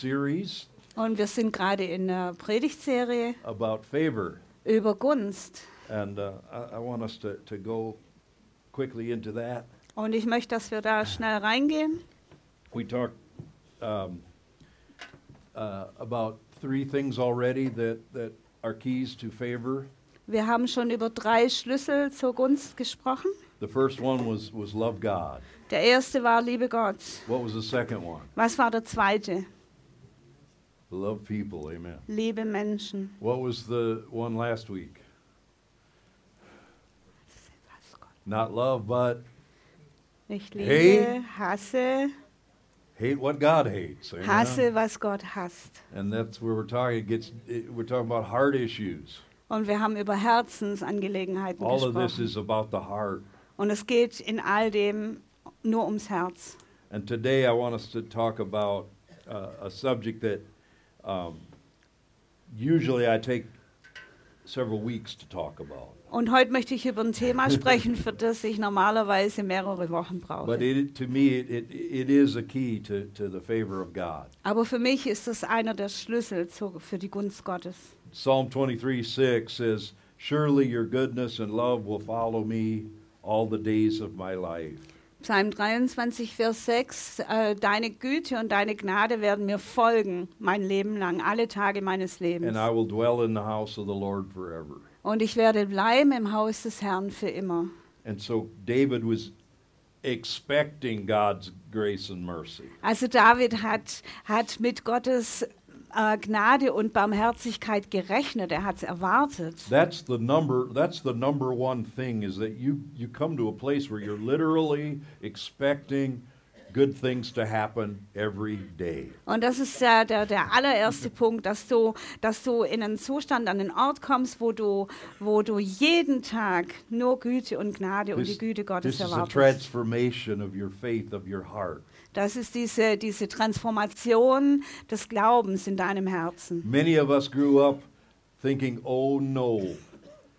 series Und wir sind gerade in der Predigtserie about favor. über Gunst. And uh, I, I want us to, to go quickly into that. Und ich möchte, dass wir da schnell reingehen. We talked um, uh, about three things already that, that are keys to favor. Wir haben schon über drei Schlüssel zur Gunst gesprochen. The first one was, was love God. Der erste war Liebe Gott. What was the second one? Was war der zweite? Love people. Amen. Liebe Menschen. What was the one last week? Not love, but Hey. liebe, hasse, hate what God hates. Amen. hasse, was Gott hasst. And that's where we're talking. It gets, it, we're talking about heart issues. Und wir haben über Herzensangelegenheiten All of this is about the heart. Und es geht in all dem nur ums Herz. And today I want us to talk about uh, a subject that Um, usually I take several weeks to talk about. Und heute möchte ich über ein Thema sprechen, für das ich normalerweise mehrere Wochen But brauche. it, to me, it, it, it is a key to, to the favor of God. Aber für mich ist es einer der Schlüssel zu, für die Gunst Gottes. Psalm 23 6 says, Surely your goodness and love will follow me all the days of my life. Psalm 23, Vers 6, äh, deine Güte und deine Gnade werden mir folgen mein Leben lang, alle Tage meines Lebens. And I will dwell in the house of the Lord forever. Und ich werde bleiben im Haus des Herrn für immer. And so David was expecting God's grace and mercy. Also David hat, hat mit Gottes äh, Gnade und Barmherzigkeit gerechnet, er hat es erwartet. That's the number that's the number one thing is that you you come to a place where you're literally expecting good things to happen every day. Und das ist der, der, der allererste Punkt, dass du, dass du in einen Zustand, an einen Ort kommst, wo du, wo du jeden Tag nur Güte und Gnade und die Güte Gottes this is a erwartest. transformation of your faith of your heart. Das ist diese, diese Transformation des Glaubens in deinem Herzen. Many of us grew up thinking, "Oh no,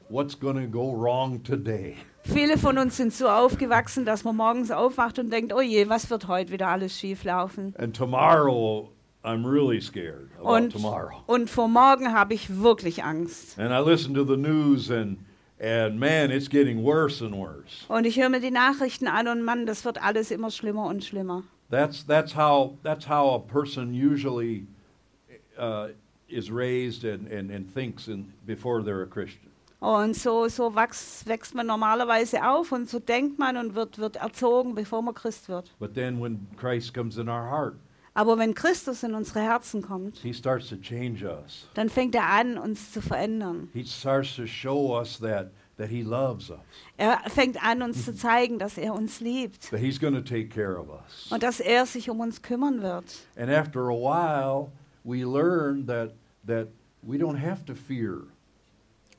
what's going to go wrong today?" Viele von uns sind so aufgewachsen, dass man morgens aufwacht und denkt, oh je, was wird heute wieder alles schief laufen? And tomorrow I'm really scared about Und, tomorrow. und vor morgen habe ich wirklich Angst. And I listen to the news and and man, it's getting worse and worse. Und ich höre mir die Nachrichten an und Mann, das wird alles immer schlimmer und schlimmer. That's that's how that's how a person usually uh, is raised and, and, and thinks in, before they're a Christian. Und so, so wächst, wächst man normalerweise auf und so denkt man und wird, wird erzogen, bevor man Christ wird. But then when Christ comes in our heart, Aber wenn Christus in unsere Herzen kommt, he starts to change us. dann fängt er an, uns zu verändern. He starts to show us that that he loves us, Er fängt an, uns zu zeigen, dass er uns liebt that he's going to take care of us. und dass er sich um uns kümmern wird. And after a while, we learn that that we don't have to fear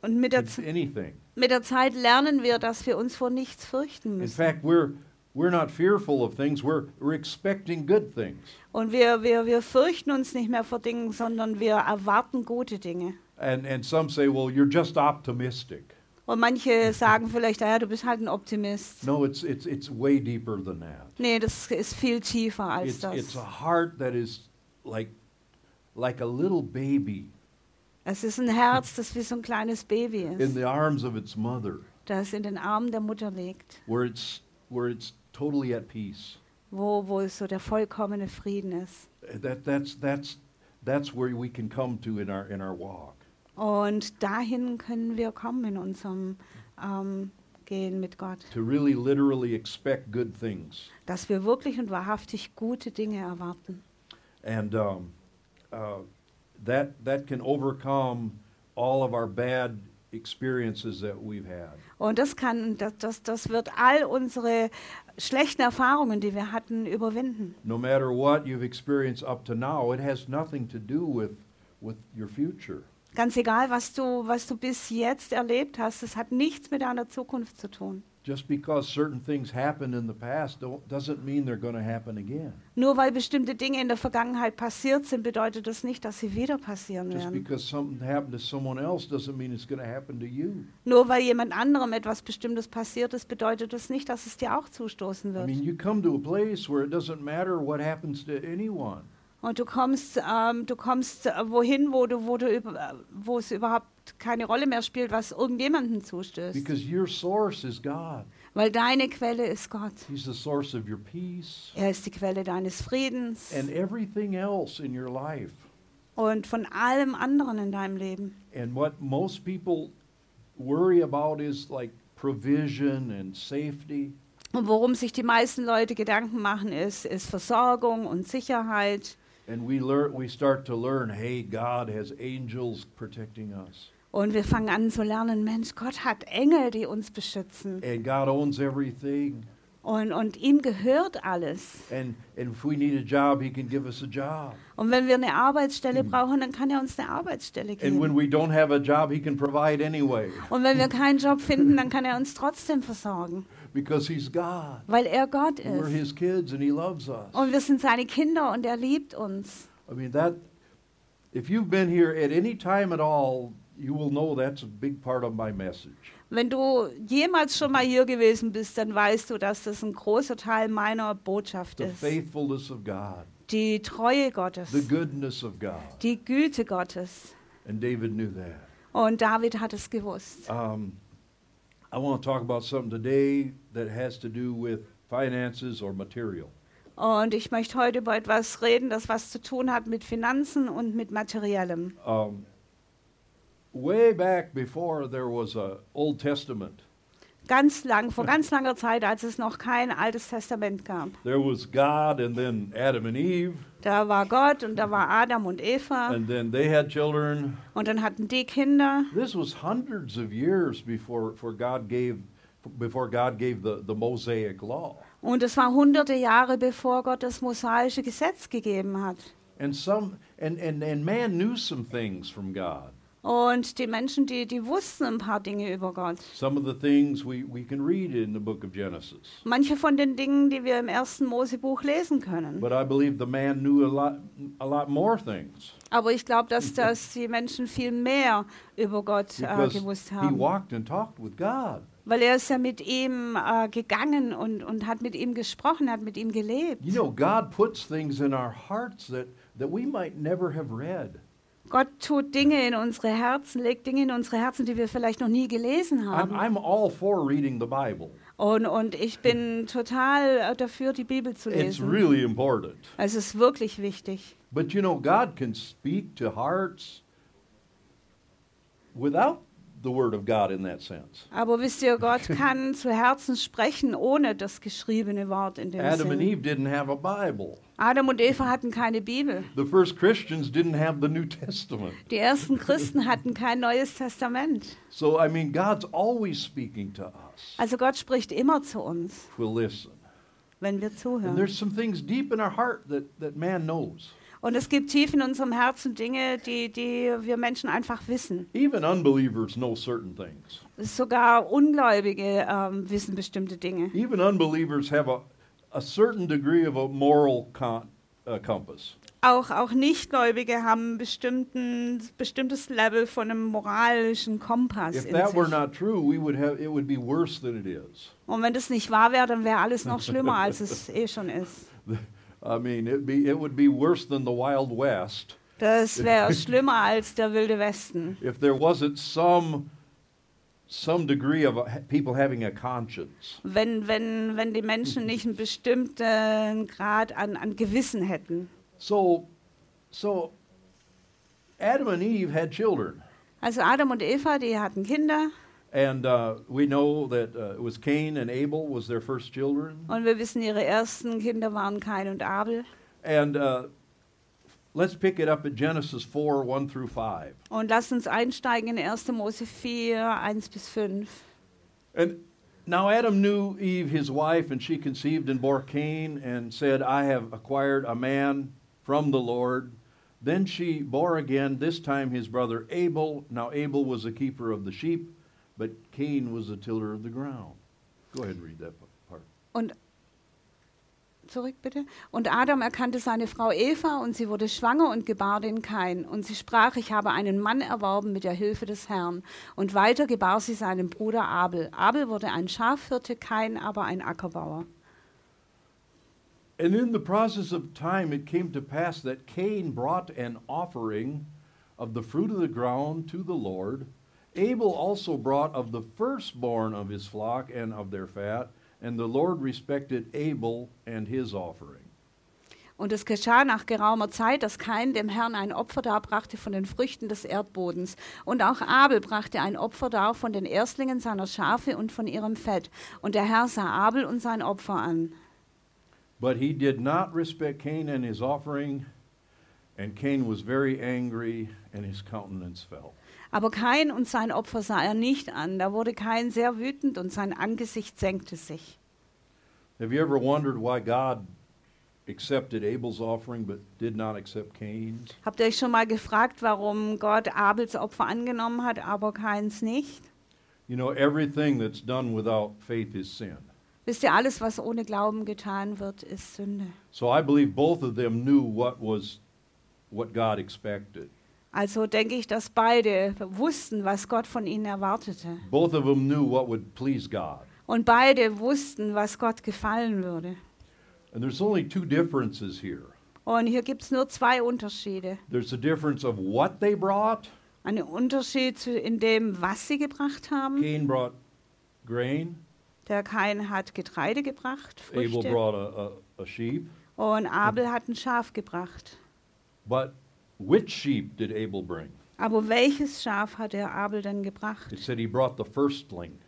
Und mit der, anything. mit der Zeit lernen wir, dass wir uns vor nichts fürchten In müssen. fact, we're we're not fearful of things. We're we're expecting good things. Und wir, wir, wir fürchten uns nicht mehr vor Dingen, sondern wir erwarten gute Dinge. And and some say, well, you're just optimistic. Und manche sagen vielleicht, ja, du bist halt ein Optimist. No, it's it's it's way deeper than that. Nee, das ist viel tiefer als It's it's das. a heart that is like like a little baby Es ist ein Herz, das wie so ein kleines Baby in ist, the arms of its mother, das in den Armen der Mutter liegt, where it's where it's totally at peace. wo, wo so der vollkommene Frieden ist. That that's that's that's where we can come to in our in our walk. Und dahin können wir kommen in unserem ähm, Gehen mit Gott. To really literally expect good things. Dass wir wirklich und wahrhaftig gute Dinge erwarten. and um, uh, that that can overcome all of our bad experiences that we've had. Und das kann, das, das, das wird all unsere schlechten Erfahrungen, die wir hatten, überwinden. No matter what you've experienced up to now, it has nothing to do with with your future. Ganz egal, was du, was du bis jetzt erlebt hast, es hat nichts mit deiner Zukunft zu tun. Just because certain things happened in the past doesn't mean they're going to happen again. Nur weil bestimmte Dinge in der Vergangenheit passiert sind, bedeutet das nicht, dass sie wieder passieren Just werden. because something happened to someone else doesn't mean it's going to happen to you. Nur weil jemand anderem etwas Bestimmtes passiert ist, bedeutet das nicht, dass es dir auch zustoßen I wird. mean, you come to a place where it doesn't matter what happens to anyone. Und du kommst, ähm, du kommst äh, wohin, wo du, wo du äh, wo es überhaupt keine Rolle mehr spielt, was irgendjemandem zustößt. Because your source is God. Weil deine Quelle ist Gott. He's the source of your peace Er ist die Quelle deines Friedens and everything else in your life. und von allem anderen in deinem Leben. And what most people worry about is like provision and safety. Und worum sich die meisten Leute Gedanken machen, ist, ist Versorgung und Sicherheit. And we learn we start to learn, hey, God has angels protecting us. Und wir fangen an zu lernen, Mensch, Gott hat Engel, die uns beschützen. And God owns everything. Und, und ihm gehört alles. And and if we need a job, he can give us a job. Und wenn wir eine Arbeitsstelle brauchen, dann kann er uns eine Arbeitsstelle And when geben. we don't have a job, he can provide anyway Und wenn wir keinen Job finden, dann kann er uns trotzdem versorgen, because he's God. weil er Gott And we're ist. his kids and he loves us. Und wir sind seine Kinder und er liebt uns. I mean that if you've been here at any time at all, you will know that's a big part of my message. Wenn du jemals schon mal hier gewesen bist, dann weißt du, dass das ein großer Teil meiner Botschaft The ist. faithfulness of God, Die Treue Gottes, the goodness of God. die Güte Gottes. And David knew that. Und David hat es gewusst. Um, I want to talk about something today that has to do with finances or material. Und ich möchte heute über etwas reden, das was zu tun hat mit Finanzen und mit Materiellem. Um, way back before there was a Old Testament, Ganz lang, vor ganz langer Zeit, als es noch kein Altes Testament gab. there was God and then Adam and Eve, Da war Gott und da war Adam und Eva and then they had children. und dann hatten die Kinder. This was hundreds of years before, before God gave before God gave the, the Mosaic law. Und es war hunderte Jahre, bevor Gott das mosaische Gesetz gegeben hat. And some and, and, and man knew some things from God. Und die Menschen, die, die wussten ein paar Dinge über Gott. We, we. Manche von den Dingen, die wir im ersten Mosebuch lesen können. But I believe the man knew a lot a lot more things Aber ich glaube, dass, dass die Menschen viel mehr über Gott äh, gewusst he haben. walked and talked with God. Weil er ist ja mit ihm äh, gegangen und, und hat mit ihm gesprochen, hat mit ihm gelebt. You know, God puts things in our hearts that, that we might never have read. Gott tut Dinge in unsere Herzen, legt Dinge in unsere Herzen, die wir vielleicht noch nie gelesen I'm, haben. I'm all for reading the Bible. Und, und ich bin total äh, dafür, die Bibel zu It's lesen. really important. Es ist wirklich wichtig. But you know, God can speak to hearts without the Word of God in that sense. Aber wisst ihr, Gott kann zu Herzen sprechen ohne das geschriebene Wort in dem Adam and Sinn. Eve didn't have a Bible. Adam und Eva hatten keine Bibel. The first Christians didn't have the New Testament. Die ersten Christen hatten kein neues Testament. So, I mean, God's always speaking to us Also Gott spricht immer zu uns, we'll listen. wenn wir And zuhören. there's some things deep in our heart that, that man knows. Und es gibt tief in unserem Herzen Dinge, die, die wir Menschen einfach wissen. Even unbelievers know certain things. Sogar Ungläubige ähm, wissen bestimmte Dinge. Even unbelievers have a, a certain degree of a moral con, uh, compass. Auch, auch Nichtgläubige haben ein bestimmten, bestimmtes Level von einem moralischen Kompass If in that were sich. not true, we would have it would be worse than it is. Und wenn das nicht wahr wäre, dann wäre alles noch schlimmer, als es eh schon ist. I mean, it be it would be worse than the Wild West Das wäre schlimmer als der wilde Westen. if there wasn't some some degree of a, people having a conscience. Wenn, wenn, wenn die Menschen nicht einen bestimmten Grad an, an Gewissen hätten. So, so Adam and Eve had children, Also Adam und Eva, die hatten Kinder. and uh, we know that uh, it was Cain and Abel was their first children, Und wir wissen, ihre ersten Kinder waren Kain und Abel. and uh, let's pick it up at Genesis four one through five. Und lasst uns einsteigen in 1. Mose 4, 1 bis 5. And now Adam knew Eve, his wife, and she conceived and bore Cain, and said, I have acquired a man from the Lord. Then she bore again, this time his brother Abel. Now Abel was a keeper of the sheep, but Cain was a tiller of the ground. Go ahead and read that part. Und zurück bitte. Und Adam erkannte seine Frau Eva und sie wurde schwanger und gebar den Kain. Und sie sprach, ich habe einen Mann erworben mit der Hilfe des Herrn. Und weiter gebar sie seinen Bruder Abel. Abel wurde ein Schafhirte, Kain aber ein Ackerbauer. And in the process of time, it came to pass that Cain brought an offering of the fruit of the ground to the Lord. Abel also brought of the firstborn of his flock and of their fat, and the Lord respected Abel and his offering. Und es geschah nach geraumer Zeit, dass Kain dem Herrn ein Opfer darbrachte von den Früchten des Erdbodens. Und auch Abel brachte ein Opfer dar von den Erstlingen seiner Schafe und von ihrem Fett. Und der Herr sah Abel und sein Opfer an. But he did not respect Cain and his offering, and Cain was very angry, and his countenance fell. Aber Kain und sein Opfer sah er nicht an. Da wurde Kain sehr wütend und sein Angesicht senkte sich. Have you ever wondered why God accepted Abel's offering but did not accept Cain's? Habt ihr euch schon mal gefragt, warum Gott Abels Opfer angenommen hat, aber Kains nicht? You know, everything that's done without faith is sin. Wisst ihr, alles, was ohne Glauben getan wird, ist Sünde. So I believe both of them knew what was what God expected. Also denke ich, dass beide wussten, was Gott von ihnen erwartete. Both of them knew what would please God. Und beide wussten, was Gott gefallen würde. And there's only two differences here. Und hier gibt es nur zwei Unterschiede. There's a difference of what they brought. Ein Unterschied in dem, was sie gebracht haben. Cain brought grain, Der Kain hat Getreide gebracht, Abel Früchte. brought a, a, a sheep. Und Abel hat ein Schaf gebracht. But which sheep did Abel bring? Aber welches Schaf hat der Abel denn gebracht? It said he brought the firstling.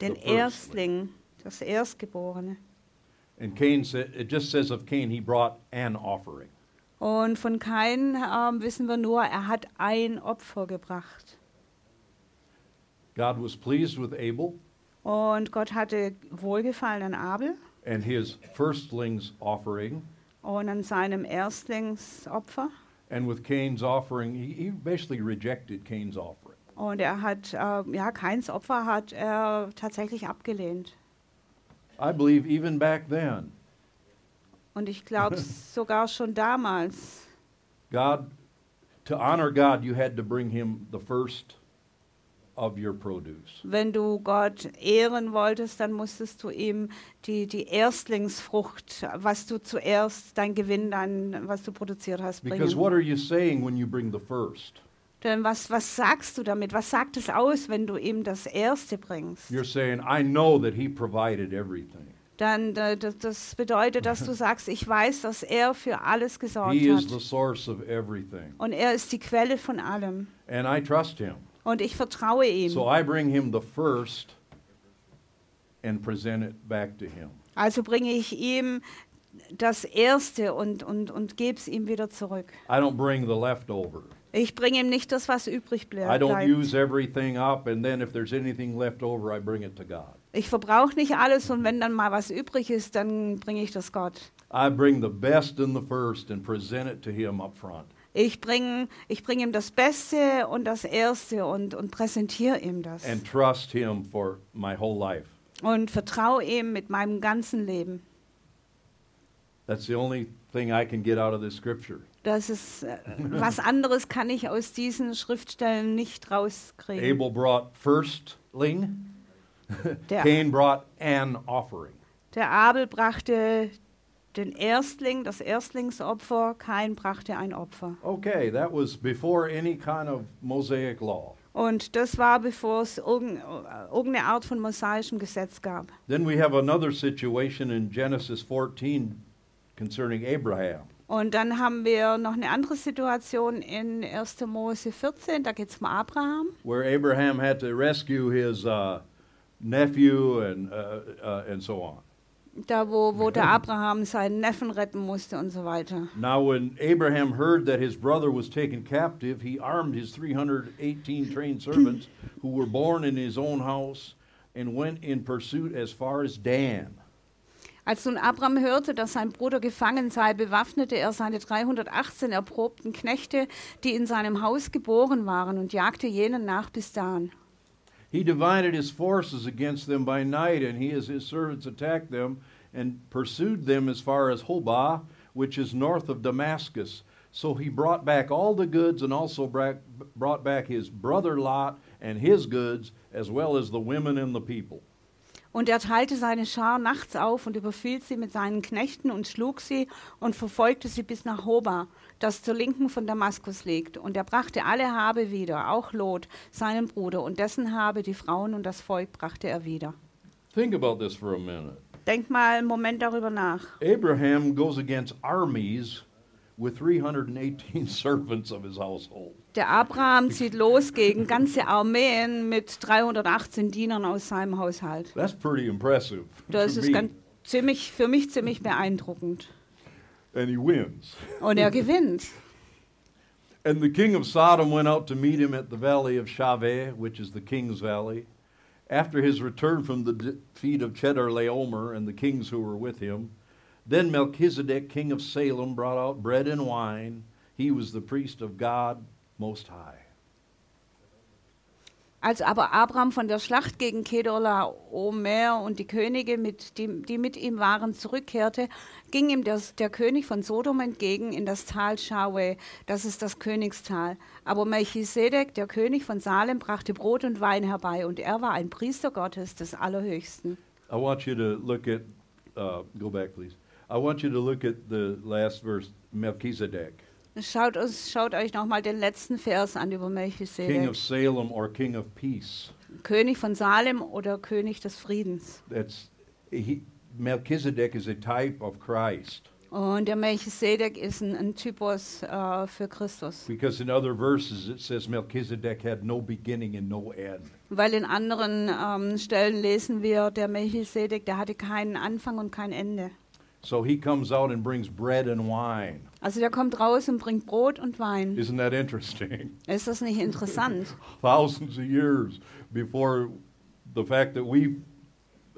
Den The. Erstling, das Erstgeborene. And Cain said, it just says of Cain, he brought an offering. Und von Kain ähm, wissen wir nur, er hat ein Opfer gebracht. God was pleased with Abel Und Gott hatte Wohlgefallen an Abel and his firstlings offering. und an seinem Erstlingsopfer. And with Cain's offering, he, he basically rejected Cain's offering. Und er hat, äh, ja, Kains Opfer hat er tatsächlich abgelehnt. I believe even back then, Und ich glaube sogar schon damals, God, to honor God, you had to bring him the first of your produce. Wenn du Gott ehren wolltest, dann musstest du ihm die, die Erstlingsfrucht, was du zuerst, dein Gewinn, dein, was du produziert hast, Because bringen. what are you saying when you bring the first? Denn was, was sagst du damit? Was sagt es aus, wenn du ihm das Erste bringst? You're saying, I know that he provided everything. Dann äh, das, das bedeutet, dass du sagst, ich weiß, dass er für alles gesorgt He is the hat. source of everything. Und er ist die Quelle von allem. And I trust him. Und ich vertraue ihm. So I bring him the first and present it back to him. Also bringe ich ihm das Erste und, und, und gebe es ihm wieder zurück. I don't bring the leftover. Ich bringe ihm nicht das, was übrig ble- I don't bleibt. use everything up, and then if there's anything left over, I bring it to God. Ich verbrauche nicht alles und wenn dann mal was übrig ist, dann bringe ich das Gott. I bring the best and the first and present it to him up front. Ich bringe ich bring ihm das Beste und das Erste und, und präsentiere ihm das. and trust him for my whole life. und vertraue ihm mit meinem ganzen Leben. That's the only thing I can get out of this scripture. Das ist äh, was anderes kann ich aus diesen Schriftstellen nicht rauskriegen. Abel brought firstling, Der, Cain brought an offering. der Abel brachte den Erstling, das Erstlingsopfer, Kain brachte ein Opfer. Okay, that was before any kind of Mosaic law. Und das war, bevor es äh, irgendeine Art von mosaischem Gesetz gab. Then we have another situation in Genesis 14 concerning Abraham. Und dann haben wir noch eine andere Situation in 1. Mose 14, da geht es um Abraham. where Abraham had to rescue his uh, nephew and, uh, uh, and so on. Da, wo, wo der Abraham seinen Neffen retten musste und so weiter. Now, when Abraham heard that his brother was taken captive, he armed his 318 trained servants who were born in his own house and went in pursuit as far as Dan. Als nun Abraham hörte, dass sein Bruder gefangen sei, bewaffnete er seine 318 erprobten Knechte, die in seinem Haus geboren waren, und jagte jenen nach bis Dan. He divided his forces against them by night, and he and his servants attacked them and pursued them as far as Hobah, which is north of Damascus. So he brought back all the goods and also brought back his brother Lot and his goods, as well as the women and the people. Und er teilte seine Schar nachts auf und überfiel sie mit seinen Knechten und schlug sie und verfolgte sie bis nach Hoba, das zur Linken von Damaskus liegt. Und er brachte alle Habe wieder, auch Lot, seinen Bruder, und dessen Habe, die Frauen und das Volk, brachte er wieder. Think about this for a minute. Denk mal einen Moment darüber nach. Abraham goes against armies with 318 servants of his household. Der Abraham zieht los gegen ganze Armeen mit 318 Dienern aus seinem Haushalt. That's pretty impressive. Das ist ganz, ziemlich, für mich ziemlich beeindruckend. And he wins. Und er gewinnt. And the king of Sodom went out to meet him at the valley of Shaveh, which is the king's valley. After his return from the defeat of Chedorlaomer and the kings who were with him, then Melchizedek, king of Salem, brought out bread and wine. He was the priest of God Most High. Als aber Abraham von der Schlacht gegen Kedorla Omer und die Könige, mit, die, die mit ihm waren, zurückkehrte, ging ihm der, der König von Sodom entgegen in das Tal Shawe, das ist das Königstal. Aber Melchisedek, der König von Salem, brachte Brot und Wein herbei und er war ein Priester Gottes des Allerhöchsten. I want you to look at, uh, go back please. I want you to look at the last verse, Melchizedek, Schaut, uns, schaut euch nochmal den letzten Vers an über king Melchisedek. of Salem or king of peace. König von Salem oder König des Friedens. That's he, Melchizedek is a type of Christ Und der Melchisedek ist ein, ein Typus äh, für Christus. because in other verses it says Melchizedek had no beginning and no end. Weil in anderen ähm, Stellen lesen wir, der Melchisedek, der hatte keinen Anfang und kein Ende. So he comes out and brings bread and wine. Also der kommt raus und bringt Brot und Wein. Isn't that interesting? Ist das nicht interessant? Thousands of years before the fact that we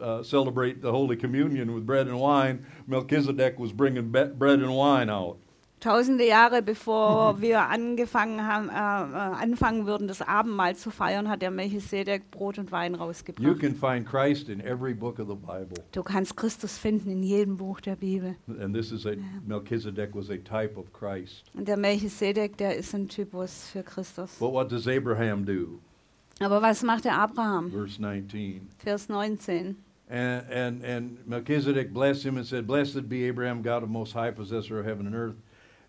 uh, celebrate the Holy Communion with bread and wine, Melchizedek was bringing bread and wine out. Tausende Jahre bevor wir angefangen haben, äh, äh, anfangen würden, das Abendmahl zu feiern, hat der Melchisedek Brot und Wein You rausgebracht. can find Christ in every book of the Bible. Du kannst Christus finden in jedem Buch der Bibel. And this is a Melchizedek was a type of Christ. Und der Melchisedek, der ist ein Typus für Christus. But what does Abraham do? Aber was macht der Abraham? Verse 19. Vers 19. And, and, and Melchizedek blessed him and said, Blessed be Abraham, God of Most High, possessor of heaven and earth.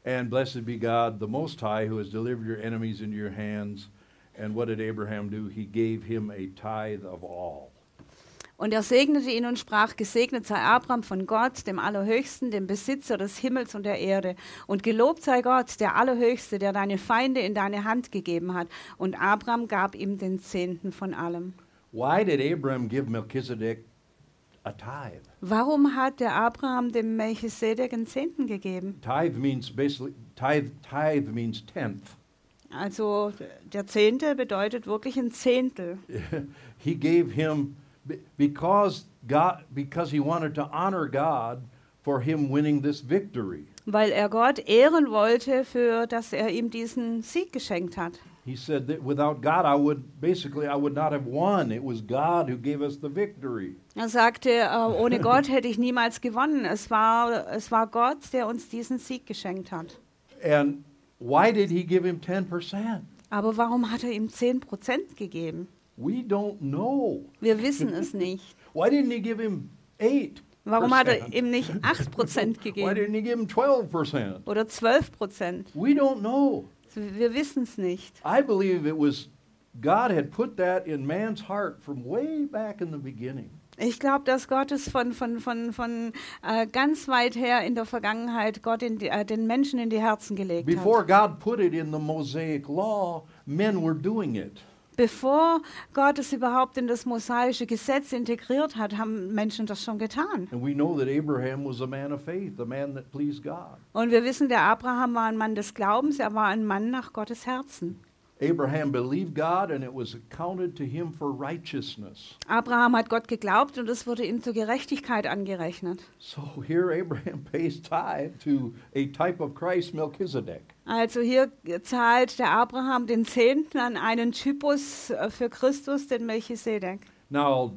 And blessed be God, the Most High, who has delivered your enemies into your hands. And what did Abraham do? He gave him a tithe of all. Und er segnete ihn und sprach, gesegnet sei Abraham von Gott, dem Allerhöchsten, dem Besitzer des Himmels und der Erde. Und gelobt sei Gott, der Allerhöchste, der deine Feinde in deine Hand gegeben hat. Und Abraham gab ihm den Zehnten von allem. Why did Abraham give Melchizedek? Warum hat der Abraham dem Melchisedek einen Zehnten gegeben? Tithe means basically, tithe, tithe means tenth. Also der Zehnte bedeutet wirklich ein Zehntel. he gave him be- because God because he wanted to honor God for him winning this victory. Weil er Gott ehren wollte, für dass er ihm diesen Sieg geschenkt hat. He said that without God I would basically I would not have won. It was God who gave us the victory. Er sagte, äh, ohne Gott hätte ich niemals gewonnen. Es war, es war Gott, der uns diesen Sieg geschenkt hat. And why did he give him 10%? Aber warum hat er ihm 10% gegeben? We don't know. Wir wissen es nicht. Why didn't he give him 8? Warum hat er ihm nicht 8% Why gegeben didn't he give him 12%? oder 12%? We don't know. Wir wissen es nicht. I believe it was God had put that in man's heart from way back in the beginning. Ich glaube, dass Gott es von, von, von, von äh, ganz weit her in der Vergangenheit Gott die, äh, den Menschen in die Herzen gelegt Before hat. God put it in the Mosaic law, men were doing it. Bevor Gott es überhaupt in das mosaische Gesetz integriert hat, haben Menschen das schon getan. And we know that Abraham was a man of faith, a man that pleased God. Und wir wissen, der Abraham war ein Mann des Glaubens, er war ein Mann nach Gottes Herzen. Abraham believed God and it was accounted to him for righteousness. Abraham hat Gott geglaubt und es wurde ihm zur Gerechtigkeit angerechnet. So here Abraham pays tithe to a type of Christ, Melchizedek. Also hier zahlt der Abraham den Zehnten an einen Typus äh, für Christus, den Melchisedek. Now,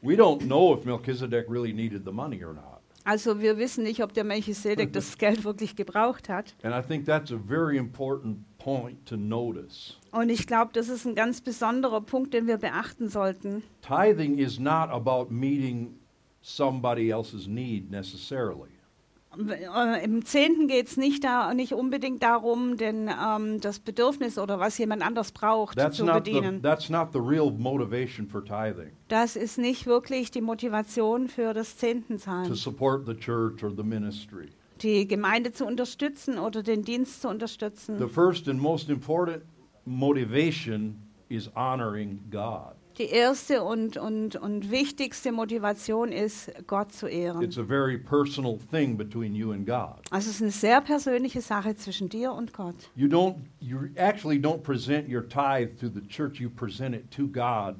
we don't know if Melchizedek really needed the money or not. Also wir wissen nicht, ob der Melchisedek das Geld wirklich gebraucht hat. And I think that's a very important. Und ich glaube, das ist ein ganz besonderer Punkt, den wir beachten sollten. Tithing is not about meeting somebody else's need necessarily. Äh, Im Zehnten geht es nicht, da, nicht unbedingt darum, denn ähm, das Bedürfnis oder was jemand anders braucht That's zu not, the, bedienen. that's not the real motivation for tithing, Das ist nicht wirklich die Motivation für das to Zehntenzahlen, support the church or the ministry. Die Gemeinde zu unterstützen oder den Dienst zu The unterstützen. first and most important motivation is honoring God. Die erste und, und, und wichtigste Motivation ist, Gott zu ehren. It's a very personal thing between you and God. Also es ist eine sehr persönliche Sache zwischen dir und Gott. You don't you actually don't present your tithe to the church, you present it to God.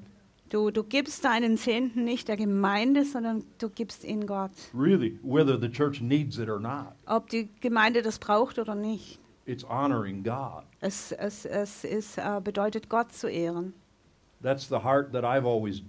Du, du gibst deinen Zehnten nicht der Gemeinde, sondern du gibst ihn Gott. Really, whether the church needs it or not. Ob die Gemeinde das braucht oder nicht. It's honoring God. Es, es, es ist, äh, bedeutet, Gott zu ehren. That's the heart that I've always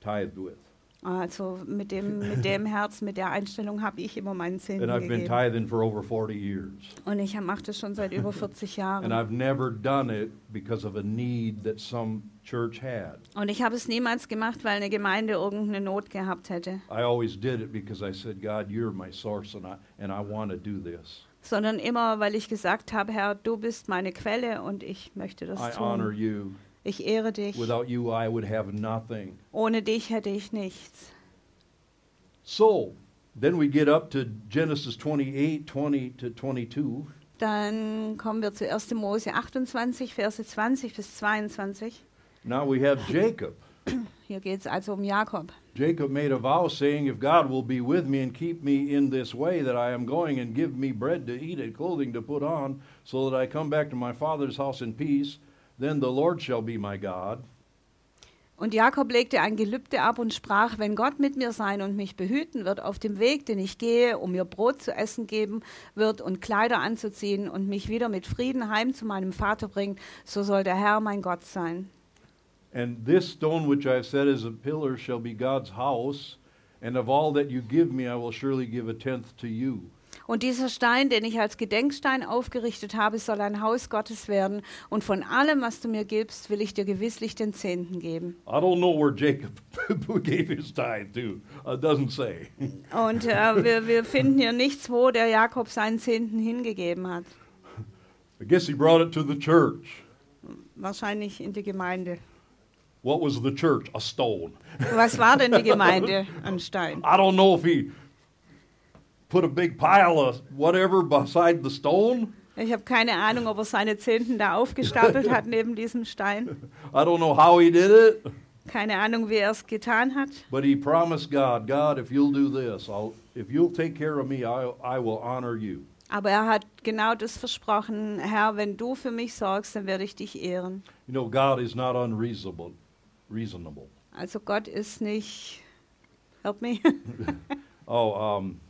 tithed with. Also mit dem, mit dem Herz, mit der Einstellung habe ich immer meinen And Zehnten I've been gegeben. tithing for over 40 years. Und ich mache das schon seit über 40 And Jahren. I've never done it because of a need that some church had. Und ich habe es niemals gemacht, weil eine Gemeinde irgendeine Not gehabt hätte, I always did it because I said, God, you're my source and I, and I want to do this. sondern immer, weil ich gesagt habe, Herr, du bist meine Quelle und ich möchte I das honor tun. you. Ich ehre dich. Without you, I would have nothing. Ohne dich hätte ich nichts. So, then we get up to Genesis 28, 20 to 22. Dann kommen wir zu 1. Mose 28, Verse 20 bis 22. Now we have Jacob. Hier geht es also um Jakob. Jacob made a vow saying, If God will be with me and keep me in this way that I am going and give me bread to eat and clothing to put on, so that I come back to my father's house in peace, then the Lord shall be my God. Und Jakob legte ein Gelübde ab und sprach, wenn Gott mit mir sein und mich behüten wird auf dem Weg, den ich gehe, um mir Brot zu essen geben wird und Kleider anzuziehen und mich wieder mit Frieden heim zu meinem Vater bringt, so soll der Herr mein Gott sein. And this stone which I have set as a pillar shall be God's house, and of all that you give me, I will surely give a tenth to you. Und dieser Stein, den ich als Gedenkstein aufgerichtet habe, soll ein Haus Gottes werden. Und von allem, was du mir gibst, will ich dir gewisslich den Zehnten geben. I don't know where Jacob gave his tithe to. It doesn't say. Und äh, wir, wir finden hier nichts, wo der Jakob seinen Zehnten hingegeben hat. I guess he brought it to the church. Wahrscheinlich in die Gemeinde. What was the church? A stone. Was war denn die Gemeinde? Ein Stein. I don't know if he put a big pile of whatever beside the stone. Ich habe keine Ahnung, ob er seine Zehnten da aufgestapelt hat neben diesem Stein. I don't know how he did it, Keine Ahnung, wie er es getan hat. but he promised God, God, if you'll do this, I'll, if you'll take care of me, I, I will honor you. Aber er hat genau das versprochen. Herr, wenn du für mich sorgst, dann werde ich dich ehren. You know, God is not unreasonable. Reasonable. Also Gott ist nicht. Help me. Oh, um,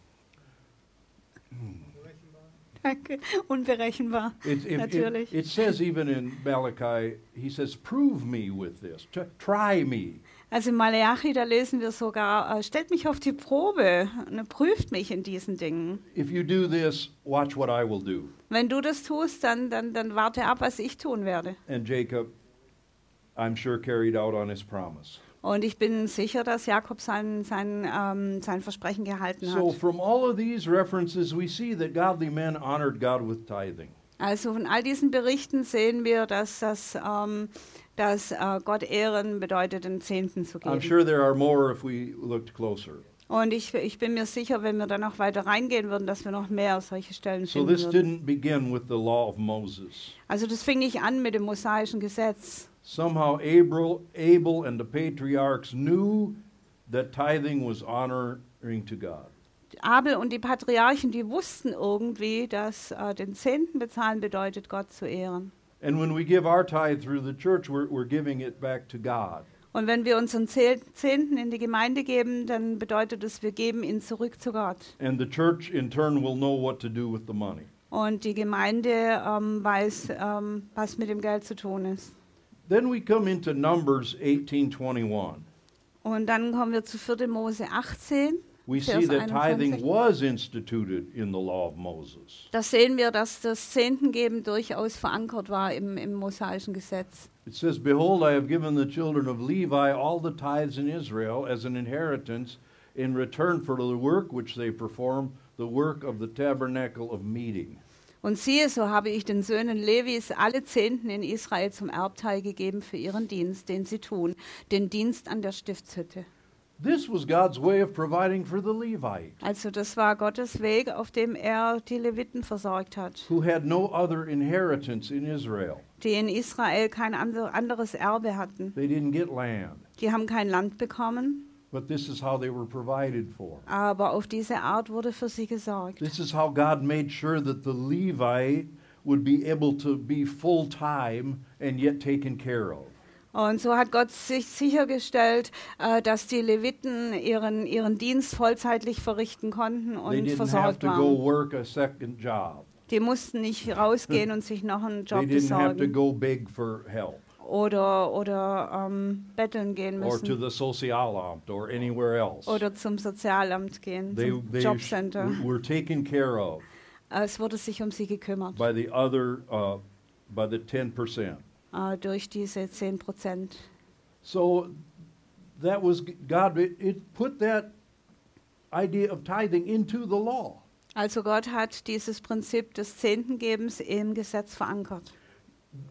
Danke. Unberechenbar. it, it, it, Natürlich. it says even in Malachi, he says, "Prove me with this. Try me." Also in Malachi, da lesen wir sogar, äh, stellt mich auf die Probe, ne, prüft mich in diesen Dingen. If you do this, watch what I will do. Wenn du das tust, dann, dann, dann warte ab, was ich tun werde. And Jacob, I'm sure, carried out on his promise. Und ich bin sicher, dass Jakob sein, sein, ähm, sein Versprechen gehalten So, hat. from all of these references, we see that godly men honored God with tithing. Also von all diesen Berichten sehen wir, dass, das, ähm, dass äh, Gott Ehren bedeutet, den Zehnten zu I'm geben. sure there are more if we looked closer. Und ich, ich bin mir sicher, wenn wir da noch weiter reingehen würden, dass wir noch mehr solche Stellen So, finden this würden. didn't begin with the law of Moses. Also das fing nicht an mit dem mosaischen Gesetz. Somehow, Abel, Abel and the patriarchs knew that tithing was honoring to God. Abel und die Patriarchen, die wussten irgendwie, dass äh, den Zehnten bezahlen bedeutet, Gott zu ehren. And when we give our tithe through the church, we're, we're giving it back to God. Und wenn wir unseren Zehnten in die Gemeinde geben, dann bedeutet es, wir geben ihn zurück zu Gott. And the church, in turn, will know what to do with the money. Und die Gemeinde ähm, weiß, ähm, was mit dem Geld zu tun ist. Then we come into Numbers 1821. Und dann kommen wir zu 4. Mose 18, we see that tithing was instituted in the law of Moses. Da sehen wir, dass das Zehntengeben durchaus verankert war im, im mosaischen Gesetz. It says, Behold, I have given the children of Levi all the tithes in Israel as an inheritance in return for the work which they perform, the work of the tabernacle of meeting. Und siehe, so habe ich den Söhnen Levis alle Zehnten in Israel zum Erbteil gegeben für ihren Dienst, den sie tun, den Dienst an der Stiftshütte. This was God's way of providing for the Levite, Also das war Gottes Weg, auf dem er die Leviten versorgt hat, who had no other inheritance in Israel. die in Israel kein ander- anderes Erbe hatten. They didn't get land, Die haben kein Land bekommen, but this is how they were provided for. aber auf diese Art wurde für sie gesorgt. This is how God made sure that the Levite would be able to be full time and yet taken care of. Und so hat Gott sich sichergestellt, äh, dass die Leviten ihren, ihren Dienst vollzeitlich verrichten konnten They und didn't have versorgt to go waren. work a second job. Die mussten nicht rausgehen und sich noch einen They Job didn't have to besorgen go beg for help oder, oder ähm, betteln gehen or to müssen the Sozialamt or anywhere else. oder zum Sozialamt gehen, They, zum they Jobcenter. were taken care of Äh, Es wurde sich um sie gekümmert by the other, uh, by the 10%. äh, durch diese 10 Prozent. So that was g- God, it, it put that idea of tithing into the law. Also Gott hat dieses Prinzip des Zehntengebens im Gesetz verankert.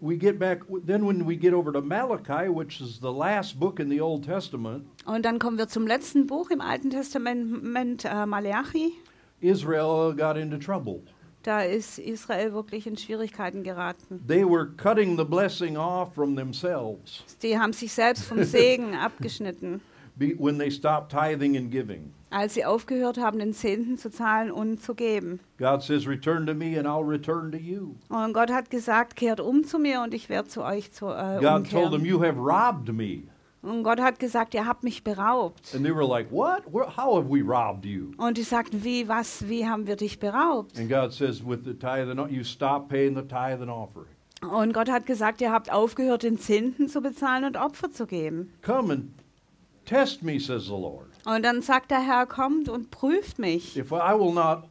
We get back, then when we get over to Malachi, which is the last book in the Old Testament, Und dann kommen wir zum letzten Buch im Alten Testament, äh, Malachi. Israel got into trouble. Da ist Israel wirklich in Schwierigkeiten geraten. They were cutting the blessing off from themselves Die haben sich selbst vom Segen abgeschnitten, when they stopped tithing and giving. Als sie aufgehört haben, den Zehnten zu zahlen und zu geben. God says, Return to me and I'll return to you. Und Gott hat gesagt, kehrt um zu mir und ich werde zu euch zu, äh, God told them, umkehren. You have robbed me. Und Gott hat gesagt, ihr habt mich beraubt. And they were like, What? Where, how have we robbed you? Und die sagten, wie, was, wie haben wir dich beraubt? And God says, With the tithe and you stop paying the tithe and offering. Und Gott hat gesagt, ihr habt aufgehört, den Zehnten zu bezahlen und Opfer zu geben. Come and test me, says the Lord. Und dann sagt der Herr, kommt und prüft mich. If I will not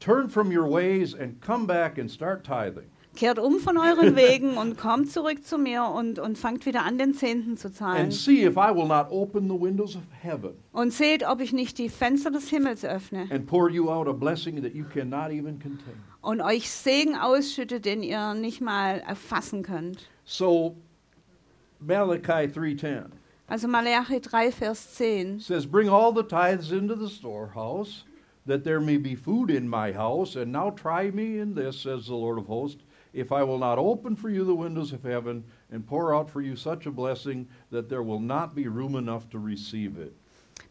turn from your ways and come back and start tithing, Kehrt um von euren Wegen und kommt zurück zu mir und, und fangt wieder an, den Zehnten zu zahlen. and see if I will not open the windows of heaven Und seht, ob ich nicht die Fenster des Himmels öffne and pour you out a blessing that you cannot even contain. und euch Segen ausschütte, den ihr nicht mal erfassen könnt. So Malachi 3:10 Also Malachi 3, Vers 10. says, "Bring all the tithes into the storehouse, that there may be food in my house, and now try me in this," says the Lord of hosts, "if I will not open for you the windows of heaven and pour out for you such a blessing that there will not be room enough to receive it."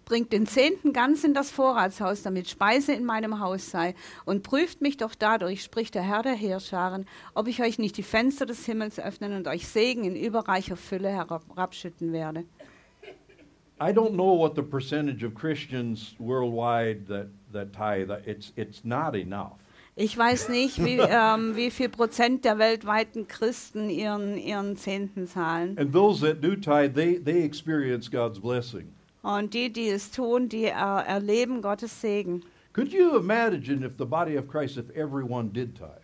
Bringt den Zehnten ganz in das Vorratshaus, damit Speise in meinem Haus sei. Und prüft mich doch dadurch, spricht der Herr der Heerscharen, ob ich euch nicht die Fenster des Himmels öffnen und euch Segen in überreicher Fülle herabschütten werde. I don't know what the percentage of Christians worldwide that, that tithe. It's, it's not enough. Ich weiß nicht, wie, ähm, wie viel Prozent der weltweiten Christen ihren, ihren Zehnten zahlen. And those that do tithe, they, they experience God's blessing. Und die, die es tun, die äh, erleben Gottes Segen. Could you imagine if the body of Christ, if everyone did tithe?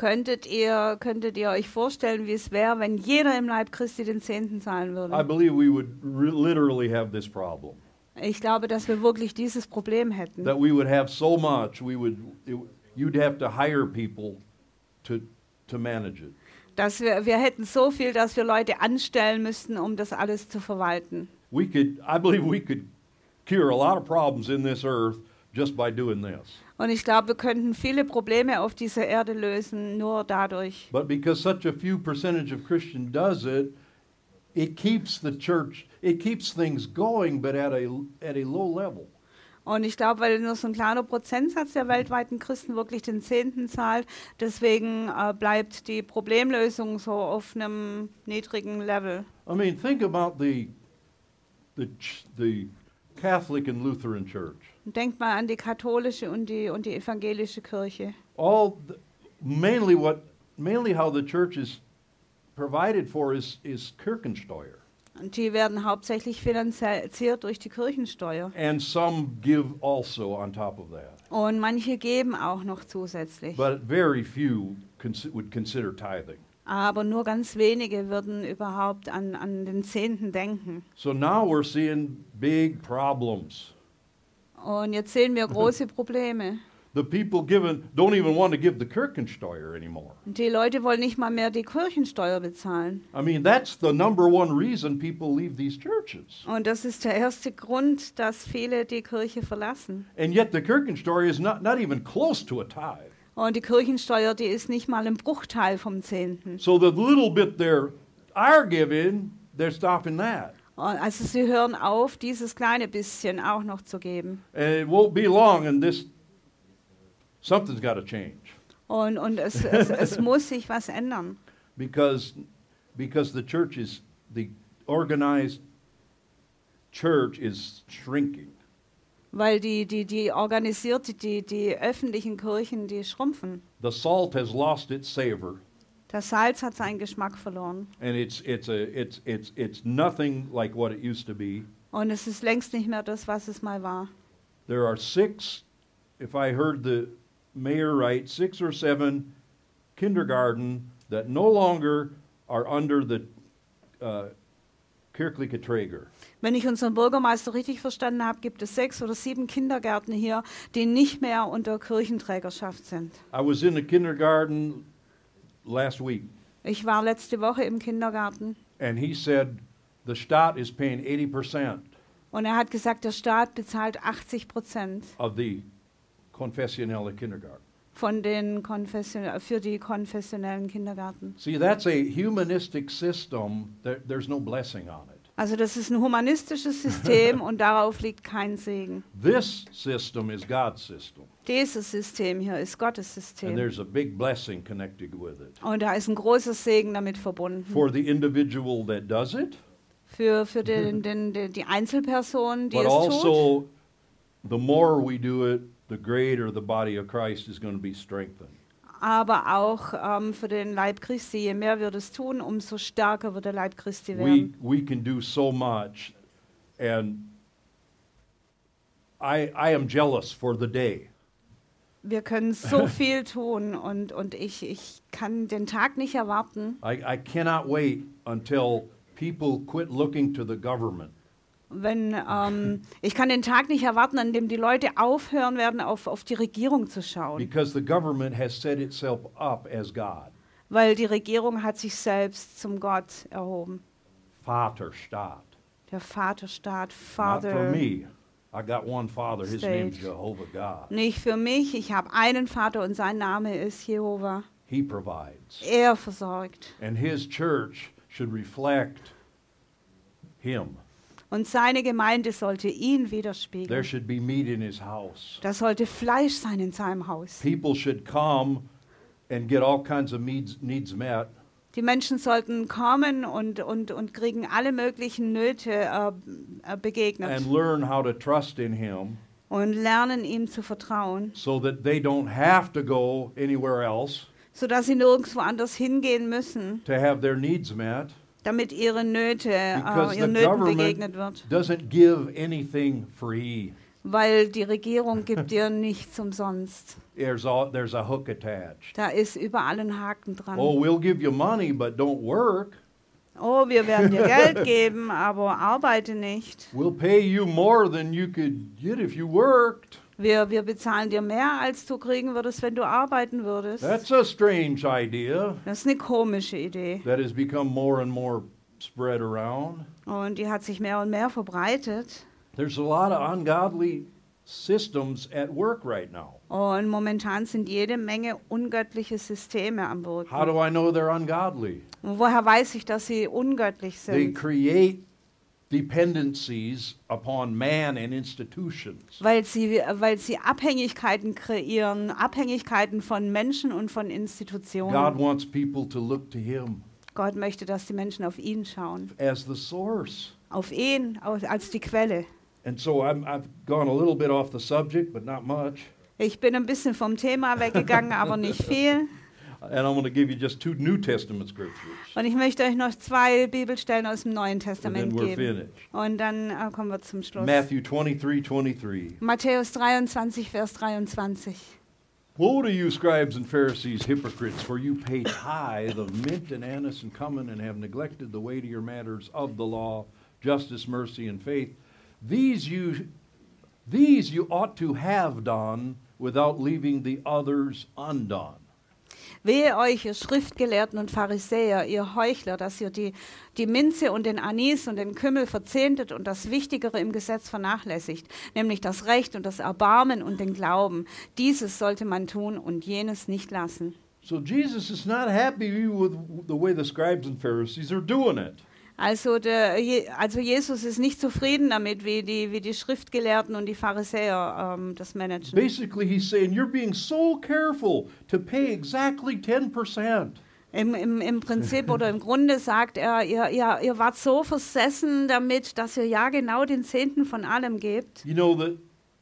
Könntet ihr, könntet ihr euch vorstellen, wie es wäre, wenn jeder im Leib Christi den Zehnten zahlen I würde? believe we would literally have this problem. Ich glaube, dass wir wirklich dieses Problem hätten. That we would have so much, we would, it, you'd have to hire people to, to manage it. Dass wir, wir hätten so viel, dass wir Leute anstellen müssten, um das alles zu verwalten. We could, I believe we could cure a lot of problems in this earth just by doing this. Und ich glaube, wir könnten viele Probleme auf dieser Erde lösen, nur dadurch. But because such a few percentage of Christian does it, it keeps the church, it keeps things going, but at a, at a low level. Und ich glaube, weil nur so ein kleiner Prozentsatz der weltweiten Christen wirklich den Zehnten zahlt, deswegen äh, bleibt die Problemlösung so auf einem niedrigen Level. I mean, think about the, the, the Catholic and Lutheran Church. Denkt mal an die katholische und die, und die evangelische Kirche. All, the, mainly what, mainly how the church is provided for is, is Kirchensteuer. Und die werden hauptsächlich finanziert durch die Kirchensteuer. And some give also on top of that. Und manche geben auch noch zusätzlich. But very few cons- would consider tithing. Aber nur ganz wenige würden überhaupt an, an den Zehnten denken. So now we're seeing big problems. Und jetzt sehen wir große Probleme. The people given don't even want to give the Kirchensteuer anymore. Die Leute wollen nicht mal mehr die Kirchensteuer bezahlen. I mean, that's the number one reason people leave these churches. Und das ist der erste Grund, dass viele die Kirche verlassen. And yet the Kirchensteuer is not, not even close to a tithe. Und die Kirchensteuer, die ist nicht mal ein Bruchteil vom Zehnten. So the little bit they're are giving, they're stopping that. Also sie hören auf, dieses kleine bisschen auch noch zu geben. And it won't be long and this something's got to change. Und, und es, es, es muss sich was ändern. because because the church is the organized church is shrinking Weil die, die, die organisierte, die, die öffentlichen Kirchen, die schrumpfen. the salt has lost its savor Das Salz hat seinen Geschmack verloren. and it's it's a it's it's it's nothing like what it used to be Und es ist längst nicht mehr das, was es mal war. there are six if i heard the mayor right six or seven kindergarten that no longer are under the uh, kirchliche träger Wenn ich unseren Bürgermeister richtig verstanden habe, gibt es sechs oder sieben Kindergärten hier, die nicht mehr unter Kirchenträgerschaft sind. i was in the kindergarten last week Ich war letzte Woche im Kindergarten And he said the Staat is paying 80% und er hat gesagt, der Staat bezahlt 80 Prozent of the confessionelle kindergarten. von den Konfession für die konfessionellen Kindergarten. See, that's a humanistic system. There, there's no blessing on it. Also das ist ein humanistisches System und darauf liegt kein Segen. This system is God's system. Dieses System hier ist Gottes And System. there's a big blessing connected with it. Und da ist ein großer Segen damit verbunden. For the individual that does it, Für, für den, den, den, die Einzelperson, die but es tut. also the more we do it, the greater the body of Christ is going to be strengthened. Aber auch ähm, für den Leib Christi. Je mehr wir das tun, umso stärker wird der Leib Christi we, werden. we can do so much and I, I am jealous for the day Wir können so viel tun und, und ich, ich kann den Tag nicht erwarten, I, I cannot wait until people quit looking to the government wenn ähm, ich kann den Tag nicht erwarten, an dem die Leute aufhören werden, auf, auf die Regierung zu schauen, because the government has set itself up as God. weil die Regierung hat sich selbst zum Gott erhoben. Vaterstaat. Der Vaterstaat, Not for Father. me. I got one father, his name's. Jehovah God. Nicht für mich, ich habe einen Vater und sein Name ist Jehova. He provides. Er versorgt. And his church should reflect him. Und seine Gemeinde sollte ihn There widerspiegeln. should be meat in his house. Da sollte Fleisch sein in seinem Haus. People should come and get all kinds of needs, needs met. Die Menschen sollten kommen und, und, und kriegen alle möglichen Nöte äh, äh, begegnet and learn how to trust in him und lernen ihm zu vertrauen, so that they don't have to go anywhere else sodass sie nirgendwo anders hingehen müssen, to have their needs met damit ihre Nöte, the ihren Nöten begegnet wird. doesn't give anything free. Weil die Regierung gibt dir nichts umsonst. There's, all, there's a hook attached. Da ist überall ein Haken dran. Oh, we'll give you money, but don't work. Oh, wir werden dir Geld geben, aber arbeite nicht. We'll pay you more than you could get if you worked. Wir, wir bezahlen dir mehr, als du kriegen würdest, wenn du arbeiten würdest. That's a strange idea Das ist eine komische Idee. that has become more and more spread around. Und die hat sich mehr und mehr verbreitet. There's a lot of ungodly systems at work right now. Und momentan sind jede Menge ungöttliche Systeme am How Wirken. do I know they're ungodly? Und woher weiß ich, dass sie ungöttlich They sind? create dependencies upon man and institutions. Weil sie, weil sie Abhängigkeiten kreieren, Abhängigkeiten von Menschen und von God Institutionen. wants people to look to Him Gott möchte, dass die Menschen auf ihn schauen. as the source. Auf ihn als die Quelle. And so I'm, I've gone a little bit off the subject, but not much. Ich bin ein bisschen vom Thema weggegangen, aber nicht viel. And I'm going to give you just two New Testament scriptures. Und ich möchte euch noch zwei Bibelstellen aus dem Neuen And Testament then we're geben. finished. Und dann äh, kommen wir zum Schluss. Matthew 23 23. Matthäus 23, Vers 23. Woe to you, scribes and Pharisees, hypocrites, for you pay tithe of mint and anise and cumin, and have neglected the weightier matters of the law, justice, mercy, and faith. These you, these you ought to have done without leaving the others undone. Wehe euch, ihr Schriftgelehrten und Pharisäer, ihr Heuchler, dass ihr die, die Minze und den Anis und den Kümmel verzehntet und das Wichtigere im Gesetz vernachlässigt, nämlich das Recht und das Erbarmen und den Glauben. Dieses sollte man tun und jenes nicht lassen. So Jesus is not happy with the way the scribes and Pharisees are doing it. Also, der, also Jesus ist nicht zufrieden damit, wie die, wie die Schriftgelehrten und die Pharisäer ähm, das managen. Basically, he's saying you're being so careful to pay exactly 10%. Im, im, Im Prinzip oder im Grunde sagt er, ihr, ihr, ihr wart so versessen damit, dass ihr ja genau den Zehnten von allem gebt. You know that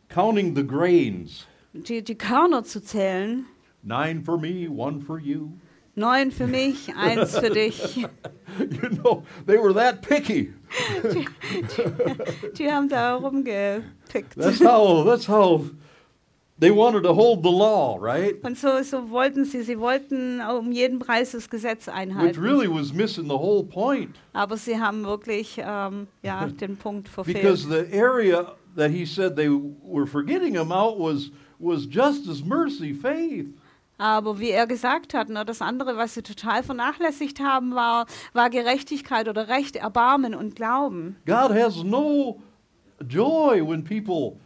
counting the grains, die, die Körner zu zählen. nine for me, one for you. Neun für mich, eins für dich. You know, they were that picky. Die haben da rumgepickt. That's how that's how they wanted to hold the law, right? Und so, so wollten sie, sie wollten um jeden Preis das Gesetz Which einhalten. really was missing the whole point. Aber sie haben wirklich ähm, ja, den Punkt Because verfehlt. the area that he said they were forgetting about was was justice, mercy, faith. Aber wie er gesagt hat, ne, das andere, was sie total vernachlässigt haben, war, war Gerechtigkeit oder Recht, Erbarmen und Glauben. God has no joy when people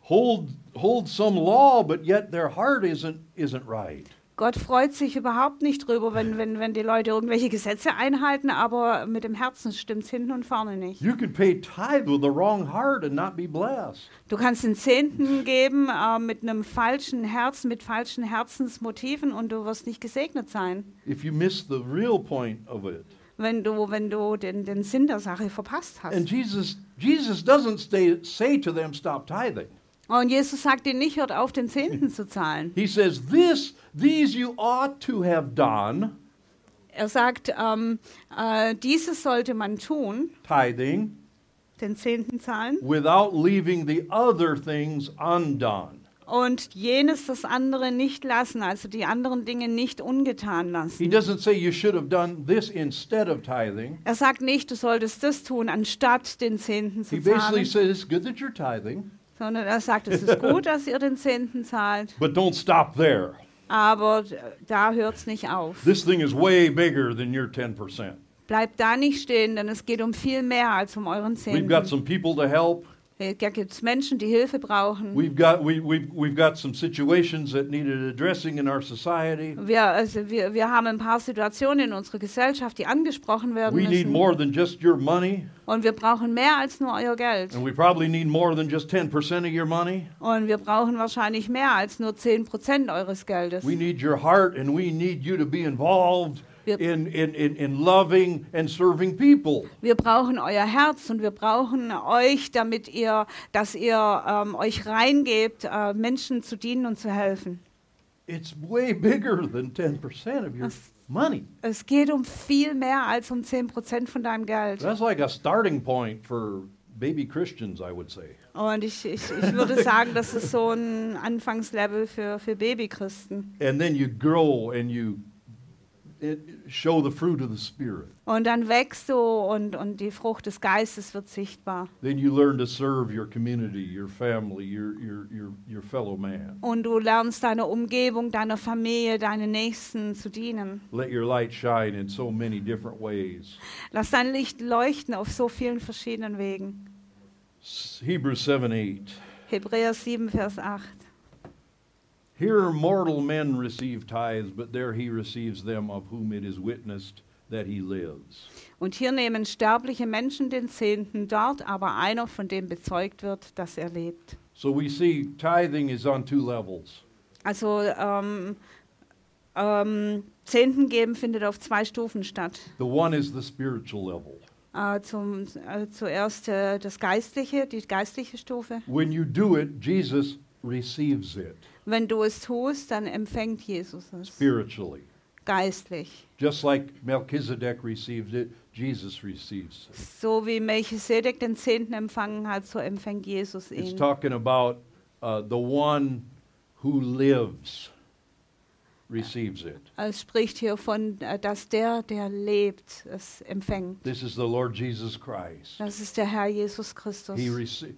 hold hold some law, but yet their heart isn't isn't right. Gott freut sich überhaupt nicht drüber, wenn, wenn, wenn die Leute irgendwelche Gesetze einhalten, aber mit dem Herzen stimmt es hinten und vorne nicht. You can pay tithe with the wrong heart and not be blessed. Du kannst den Zehnten geben äh, mit einem falschen Herz, mit falschen Herzensmotiven und du wirst nicht gesegnet sein, if you miss the real point of it. wenn du, wenn du den, den Sinn der Sache verpasst hast. And Jesus Jesus doesn't stay, say to them stop tithing. Und Jesus sagt ihnen nicht, hört auf, den Zehnten zu zahlen. He says this these you ought to have done Er sagt, ähm, äh, dieses sollte man tun, tithing den Zehnten zahlen, without leaving the other things undone. und jenes das andere nicht lassen, also die anderen Dinge nicht ungetan He lassen. doesn't say you should have done this instead of tithing. Er sagt nicht, du solltest das tun, anstatt den Zehnten zu He basically zahlen, says it's good that you're tithing, sondern er sagt, es ist gut, dass ihr den Zehnten zahlt, but don't stop there. aber da hört es nicht auf. This thing is way bigger than your 10%. Bleibt da nicht stehen, denn es geht um viel mehr als um euren We've got Zehnten. some people to help. Da gibt es Menschen, die Hilfe brauchen. We've got we, we've, we've got some situations that needed addressing in our society. Wir, also wir, wir haben ein paar Situationen in unserer Gesellschaft, die angesprochen werden We need müssen. more than just your money, Und wir brauchen mehr als nur euer Geld. and we probably need more than just 10% of your money. Und wir brauchen wahrscheinlich mehr als nur 10% eures Geldes. We need your heart, and we need you to be involved Wir- in, in, in, in loving and serving people. Wir brauchen euer Herz und wir brauchen euch, damit ihr, dass ihr ähm, euch reingebt, äh, Menschen zu dienen und zu helfen. It's way bigger than 10% of your Das- money. Es geht um viel mehr als um 10% von deinem Geld. That's like a starting point for baby Christians, I would say. Und ich, ich, ich würde sagen, das ist so ein Anfangslevel für, für Babychristen. And then you grow and you show the fruit of the Spirit. Und dann wächst du und, und die Frucht des Geistes wird sichtbar. Then you learn to serve your community, your family, your, your, your, your fellow man. Und du lernst deiner Umgebung, deiner Familie, deinen Nächsten zu dienen. Let your light shine in so many different ways. Lass dein Licht leuchten auf so vielen verschiedenen Wegen. Hebrews 7 8. Hebräer 7, Vers 8. Here mortal men receive tithes, but there he receives them of whom it is witnessed that he lives. Und hier nehmen sterbliche Menschen den Zehnten, dort aber einer, von dem bezeugt wird, dass er lebt. So we see tithing is on two levels. Also ähm, ähm, Zehnten geben findet auf zwei Stufen statt. The one is the spiritual level. Äh, zum, äh, zuerst äh, das Geistliche, die geistliche Stufe. When you do it, Jesus receives it Wenn du es tust, dann empfängt Jesus es spiritually. geistlich. Just like Melchizedek received it, Jesus receives it. So wie Melchisedek den Zehnten empfangen hat, so empfängt Jesus It's ihn. talking about uh, the one who lives receives it. Es spricht hier von, äh, dass der, der lebt, es empfängt. This is the Lord Jesus Christ. Das ist der Herr Jesus Christus. He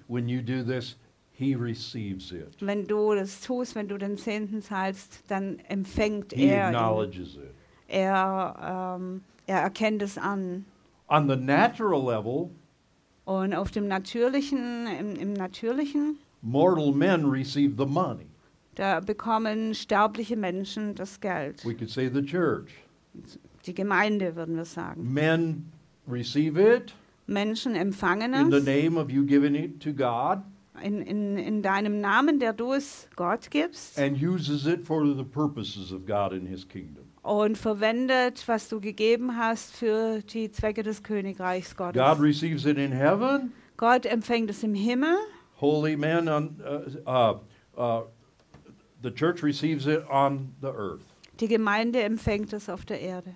when you do this, he receives it. Wenn du das tust, wenn du den Zehnten zahlst, dann empfängt He er ihn. acknowledges it. Er, ähm, er erkennt es an. On the natural level, Und auf dem Natürlichen, im, im Natürlichen, mortal men receive the money. da bekommen sterbliche Menschen das Geld. We could say the church. Die Gemeinde, würden wir sagen. Men receive it Menschen empfangen in the es name of you giving it to God in, in, in deinem Namen, der du es Gott gibst and uses it for the purposes of God and his kingdom. und verwendet, was du gegeben hast, für die Zwecke des Königreichs Gottes. God receives it in heaven. Gott empfängt es im Himmel Holy men on uh, uh, uh, the church receives it on the earth Die Gemeinde empfängt es auf der Erde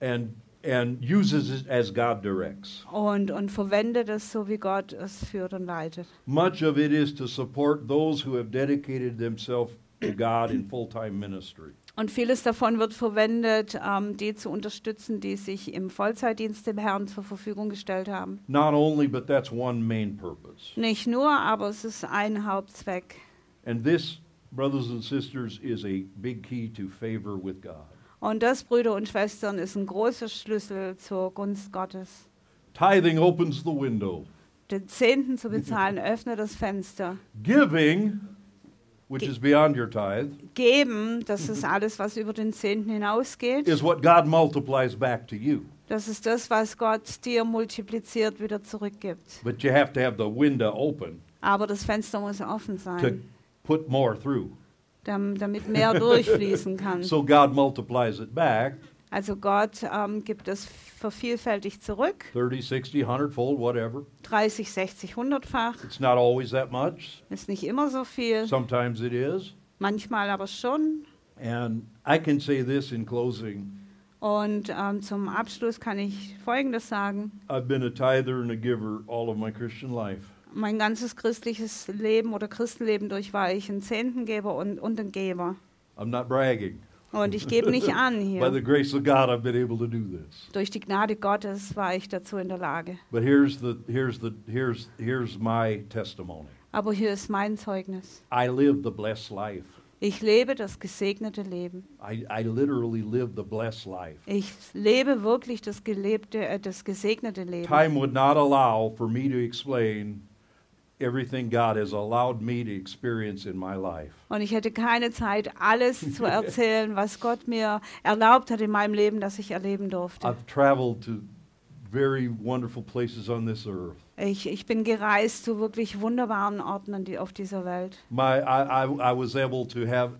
and and uses it as God directs. und, und verwendet es so, wie Gott es führt und leitet. Much of it is to support those who have dedicated themselves to God in full-time ministry. Und vieles davon wird verwendet, ähm, die zu unterstützen, die sich im Vollzeitdienst dem Herrn zur Verfügung gestellt haben. Not only, but that's one main purpose. Nicht nur, aber es ist ein Hauptzweck. And this, brothers and sisters, is a big key to favor with God. Und das, Brüder und Schwestern, ist ein großer Schlüssel zur Gunst Gottes. Tithing opens the window. Den Zehnten zu bezahlen öffnet das Fenster. Giving, which is beyond your tithe, Geben, das ist alles, was über den Zehnten hinausgeht. is what God multiplies back to you. Das ist das, was Gott dir multipliziert wieder zurückgibt. But you have to have the window open Aber das Fenster muss offen to sein, put more through. Dam- damit mehr durchfließen kann. So God multiplies it back Also Gott ähm, gibt es vervielfältigt zurück, 30, 60, 100 fold, whatever. 30, 60, 100-fach. It's not always that much. Ist nicht immer so viel, Sometimes it is. manchmal aber schon. And I can say this in closing Und ähm, zum Abschluss kann ich Folgendes sagen. I've been a tither and a giver all of my Christian life. Mein ganzes christliches Leben oder Christenleben durch war ich ein Zehntengeber und, und ein Geber. I'm not bragging. Und ich gebe nicht an By the hier. grace of God, I've been able to do this. Durch die Gnade Gottes war ich dazu in der Lage. But here's the here's the here's here's my testimony. Aber hier ist mein Zeugnis. I live the blessed life. Ich lebe das gesegnete Leben. I, I literally live the blessed life. Ich lebe wirklich das gelebte, äh, das gesegnete Leben. Time would not allow for me to explain everything God has allowed me to experience in my life. Und ich hätte keine Zeit, alles zu erzählen, was Gott mir erlaubt hat in meinem Leben, das ich erleben durfte. I've traveled to very wonderful places on this earth. Ich, ich bin gereist zu wirklich wunderbaren Orten die- auf dieser Welt. My, I, I, I was able to have,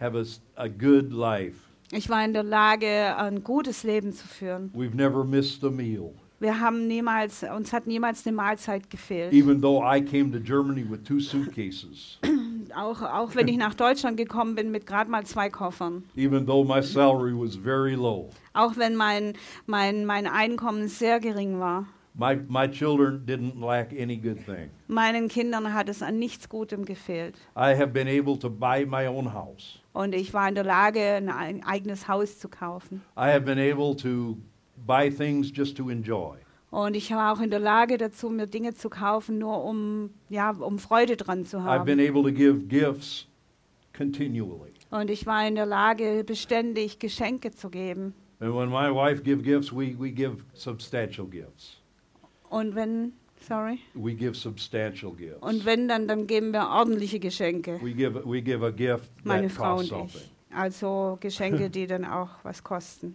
have a, a good life. Ich war in der Lage, ein gutes Leben zu führen. We've never missed a meal. Wir haben niemals, uns hat niemals eine Mahlzeit gefehlt. Even though I came to Germany with two suitcases, Auch, auch wenn ich nach Deutschland gekommen bin mit gerade mal zwei Koffern. even though my salary was very low. Auch wenn mein, mein, mein Einkommen sehr gering war. My, my children didn't lack any good thing. Meinen Kindern hat es an nichts Gutem gefehlt. I have been able to buy my own house. Und ich war in der Lage, ein eigenes Haus zu kaufen. I have been able to buy things just to enjoy. Und ich war auch in der Lage dazu, mir Dinge zu kaufen, nur um, ja, um Freude dran zu I've been haben. able to give gifts continually. Und ich war in der Lage, beständig Geschenke zu geben. And when my wife give gifts, we, we give substantial gifts. Und wenn, sorry, We give substantial gifts. und wenn dann, dann geben wir ordentliche Geschenke, We give we give a gift meine that Frau costs und something. ich. Also Geschenke, die dann auch was kosten.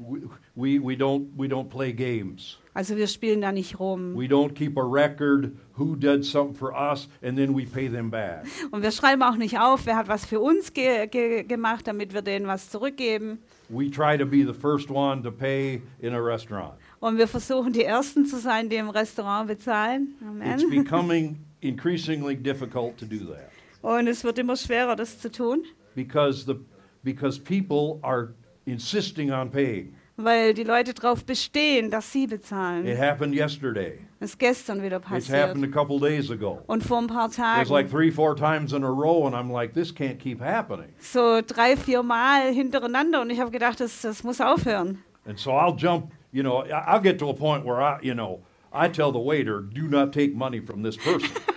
We, we don't we don't play games. Also wir spielen da nicht rum. We don't keep a record who did something for us and then we pay them back. Und wir schreiben auch nicht auf, wer hat was für uns ge ge gemacht, damit wir denen was zurückgeben. We try to be the first one to pay in a restaurant. Und wir versuchen, die Ersten zu sein, die im Restaurant bezahlen. It's Amen. becoming increasingly difficult to do that Und es wird immer schwerer, das zu tun, because the because people are insisting on paying. weil die Leute darauf bestehen, dass sie It happened yesterday. Das ist gestern wieder It's passiert. happened a couple days ago. Und vor ein paar It's like Tagen. three, four times in a row, and I'm like, this can't keep happening. So drei, vier Mal hintereinander und ich habe gedacht, das, das muss aufhören. And so I'll jump, you know, I- I'll get to a point where I, you know, I tell the waiter, do not take money from this person.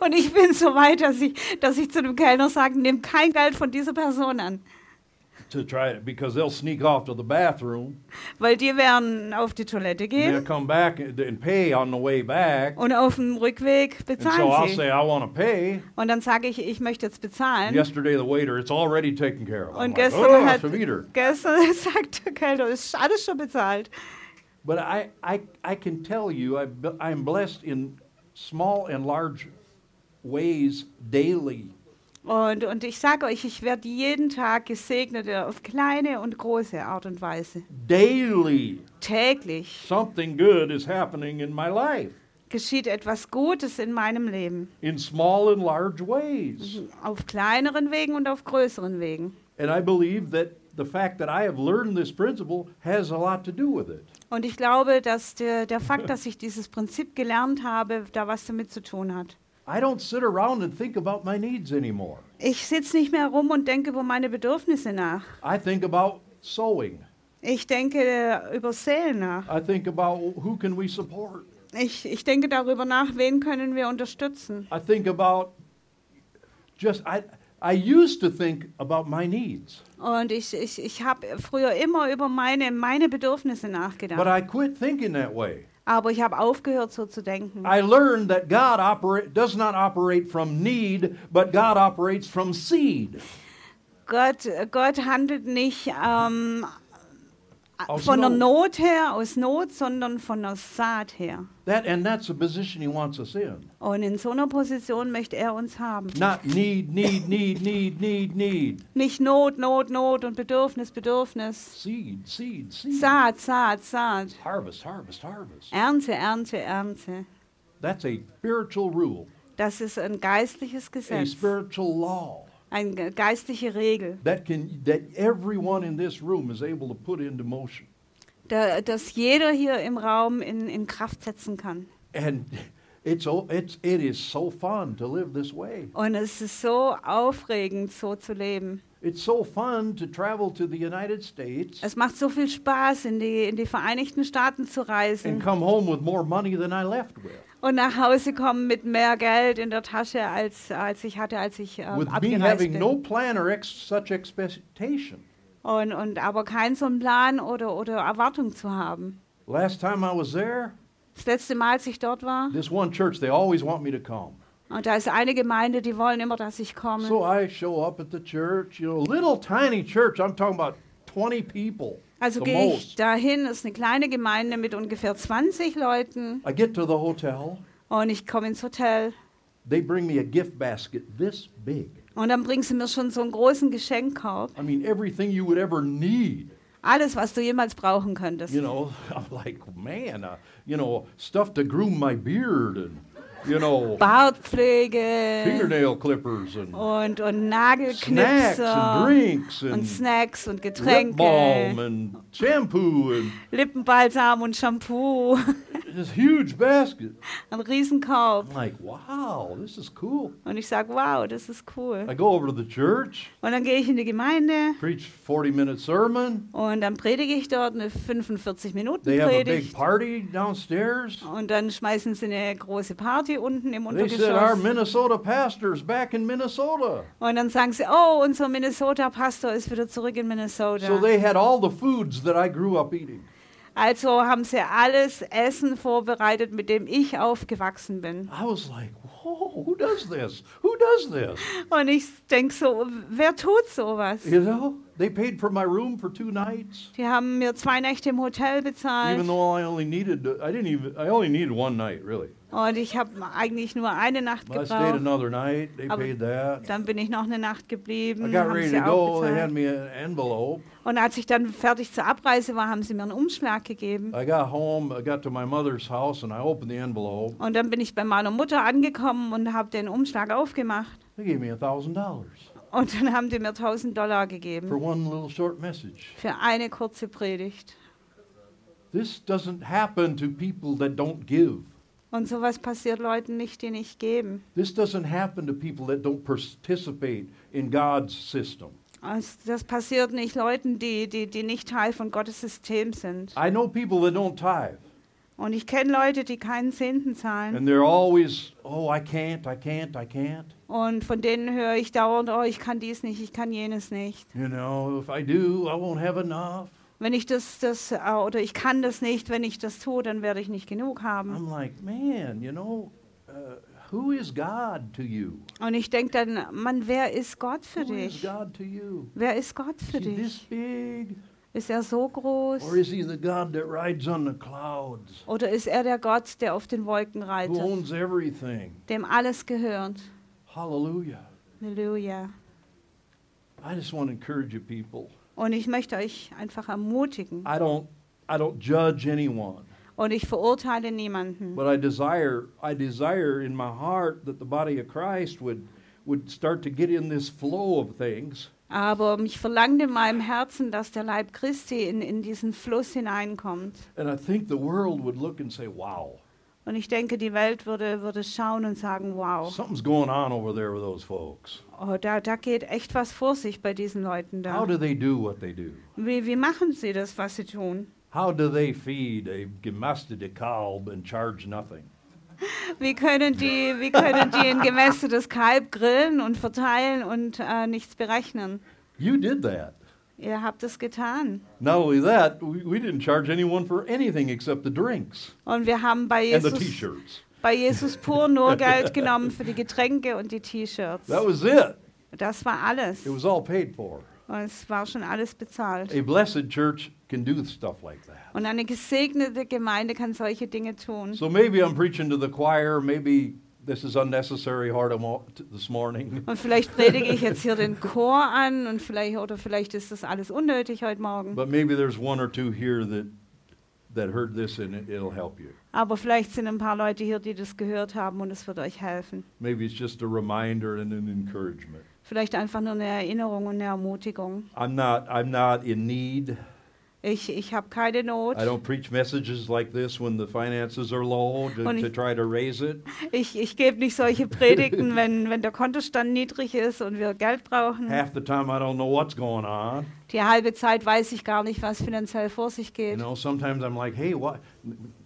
Und ich bin so weit, dass ich, dass ich zu dem Kellner sage, nimm kein Geld von dieser Person an. to try it because they'll sneak off to the bathroom Weil die werden auf die Toilette and they'll gehen come back and pay on the way back. und auf dem Rückweg And so I'll bezahlen sie. say, I want to pay. Und dann sage ich, ich möchte jetzt bezahlen. Yesterday, the waiter, it's already taken care of. I'm Und like, gestern oh, hat gestern sagt der Kellner, ist alles schon bezahlt. But I, I, I can tell you, I, I'm blessed in small and large ways daily. Und, und ich sage euch, ich werde jeden Tag gesegnet auf kleine und große Art und Weise. Daily, Täglich something good is happening in my life geschieht etwas Gutes in meinem Leben. in small and large ways. Auf kleineren Wegen und auf größeren Wegen. And I believe that the fact that I have learned this principle has a lot to do with it. Und ich glaube, dass der, der Fakt, dass ich dieses Prinzip gelernt habe, da was damit zu tun hat. I don't sit around and think about my needs anymore. Ich sitze nicht mehr rum und denke über meine Bedürfnisse nach. I think about sowing. Ich denke äh, über Seelen nach. I think about who can we support. Ich, ich denke darüber nach, wen können wir unterstützen. I think about just I I used to think about my needs, Und ich, ich, ich habe früher immer über meine, meine Bedürfnisse nachgedacht. but. I quit thinking that way. Aber ich habe aufgehört, so zu denken. I learned that God operate does not operate from need, but God operates from seed. Gott, Gott handelt nicht ähm, Aus von der Not. Her, aus Not, sondern von der Saat her. That and that's the position He wants us in. Und in so einer Position möchte er uns haben. Not need, need, need, need, need, need. Nicht Not, Not, Not und Bedürfnis, Bedürfnis. Seed, seed, seed. Saat, Saat, Saat. Harvest, harvest, harvest. Ernte, Ernte, Ernte. That's a spiritual rule, Das ist ein geistliches a Gesetz, spiritual law eine ge- geistliche Regel, that can that everyone in this room is able to put into motion. da, das jeder hier im Raum in, in Kraft setzen kann. And it's it's it is so fun to live this way. Und es ist so aufregend, so zu leben. It's so fun to travel to the United States Es macht so viel Spaß, in die, in die Vereinigten Staaten zu and reisen come home with more money than I left with. Und nach Hause kommen mit mehr Geld in der Tasche, als, als ich hatte, als ich ähm, With me abgereist having bin. no plan or ex- such expectation. Und, und aber keinen so einen Plan oder, oder Erwartung zu haben. Last time I was there, Das letzte Mal, als ich dort war, this one church, they always want me to come. und da ist eine Gemeinde, die wollen immer, dass ich komme. So I show up at the church, you know, little tiny church. I'm talking about 20 people. Also gehe ich dahin, ist eine kleine Gemeinde mit ungefähr 20 Leuten I get to the hotel. und ich komme ins Hotel They bring me a gift basket this big. und dann bringen sie mir schon so einen großen Geschenkkorb. I mean, everything you would ever need. Alles, was du jemals brauchen könntest. You know, I'm like, man, uh, you know, stuff to groom my beard and, you know, Bartpflege. Fingernail clippers and und, und snacks and Nagelknipser drinks und and Snacks und lip balm Getränke, and shampoo and Lippenbalsam und Shampoo, this huge basket. ein Riesenkorb. I'm like, wow, this is cool. Und ich sage, wow, das ist cool. I go over to the church, Und dann gehe ich in die Gemeinde preach 40 minute sermon. und dann predige ich dort eine 45 Minuten They have a big party downstairs. Und dann schmeißen sie eine große Party unten im They said our. Minnesota pastor's back in Minnesota. Und dann sagen sie, oh, unser Minnesota-Pastor ist wieder zurück in Minnesota. So they had all the foods that I grew up eating. Also haben sie alles Essen vorbereitet, mit dem ich aufgewachsen bin. I was like, whoa, who does this? Who does this? Und ich denke so, wer tut sowas? You know, they paid for my room for two nights, Die haben mir zwei Nächte im Hotel even bezahlt though I only needed, I didn't even, I only needed one night really. Und ich habe eigentlich nur eine Nacht I stayed gebraucht. another night. They Aber- paid that. Dann bin ich noch eine Nacht I geblieben, got haben ready sie to auch go. They bezahlt. handed me an envelope. Und als ich dann fertig zur Abreise war, haben sie mir einen Umschlag gegeben. I got home. I got to my mother's house and I opened the envelope. Und dann bin ich bei meiner Mutter angekommen und habe den Umschlag aufgemacht. They gave me a thousand dollars. Und dann haben die mir 1000 Dollar for gegeben one little short message. für eine kurze Predigt. This doesn't happen to people that don't give. Und sowas passiert Leuten nicht, die nicht geben. This doesn't happen to people that don't participate in God's system. Das passiert nicht Leuten, die, die, die nicht Teil von Gottes System sind. I know people that don't tithe, Und ich kenne Leute, die keinen Zehnten zahlen. and they're always, oh, I can't, I can't, I can't. Und von denen höre ich dauernd, oh, ich kann dies nicht, ich kann jenes nicht. You know, if I do, I won't have enough. Wenn ich das, das, äh, oder ich kann das nicht, wenn ich das tue, dann werde ich nicht genug haben. I'm like, man, you know, uh, who is God to you? Und ich denke dann, Mann, wer ist Gott für Who is dich? God to you? Wer ist Gott Is für he this dich? big? Ist er so groß? Or is he the God that rides on the clouds, Oder ist er der Gott, der auf den Wolken reitet, owns everything? dem alles gehört? Hallelujah. Halleluja. I just want to encourage you people. Und ich möchte euch einfach ermutigen. I don't I don't judge anyone, Und ich verurteile niemanden. but I desire I desire in my heart that the body of Christ would would start to get in this flow of things Aber mich verlangt in meinem Herzen, dass der Leib Christi in, in diesen Fluss hineinkommt. and I think the world would look and say, "Wow, Und ich denke, die Welt würde, würde schauen und sagen, wow, something's going on over there with those folks. oh, da, da geht echt was vor sich bei diesen Leuten How da. do they do what they do? Wie, wie machen sie das, was sie tun? How do they feed a gemasted kalb and charge nothing? Wie können die, wie können die ein gemästetes Kalb grillen und verteilen und äh, nichts berechnen? You did that. Ihr habt es getan. Not only that, we, we didn't charge anyone for anything except the drinks Und wir haben bei and the Jesus, t-shirts. bei Jesus pur nur Geld genommen für die Getränke und die T-Shirts. That was it. Das war alles. It was all paid for. Und es war schon alles bezahlt. A blessed church can do stuff like that. Und eine gesegnete Gemeinde kann solche Dinge tun. So maybe I'm preaching to the choir. Maybe this is unnecessary hard this morning. Und vielleicht predige ich jetzt hier den Chor an und vielleicht oder vielleicht ist das alles unnötig heute Morgen. But maybe there's one or two here that that heard this and it, it'll help you. Aber vielleicht sind ein paar Leute hier, die das gehört haben und es wird euch helfen. Maybe it's just a reminder and an encouragement. Vielleicht einfach nur eine Erinnerung und eine Ermutigung. I'm not I'm not in need. Ich, ich habe keine Not. I don't preach messages like this when the finances are low to, ich- to try to raise it. Ich, ich gebe nicht solche Predigten, wenn, wenn der Kontostand niedrig ist und wir Geld brauchen. Half the time I don't know what's going on. Die halbe Zeit weiß ich gar nicht, was finanziell vor sich You geht. know, sometimes I'm like, hey, what?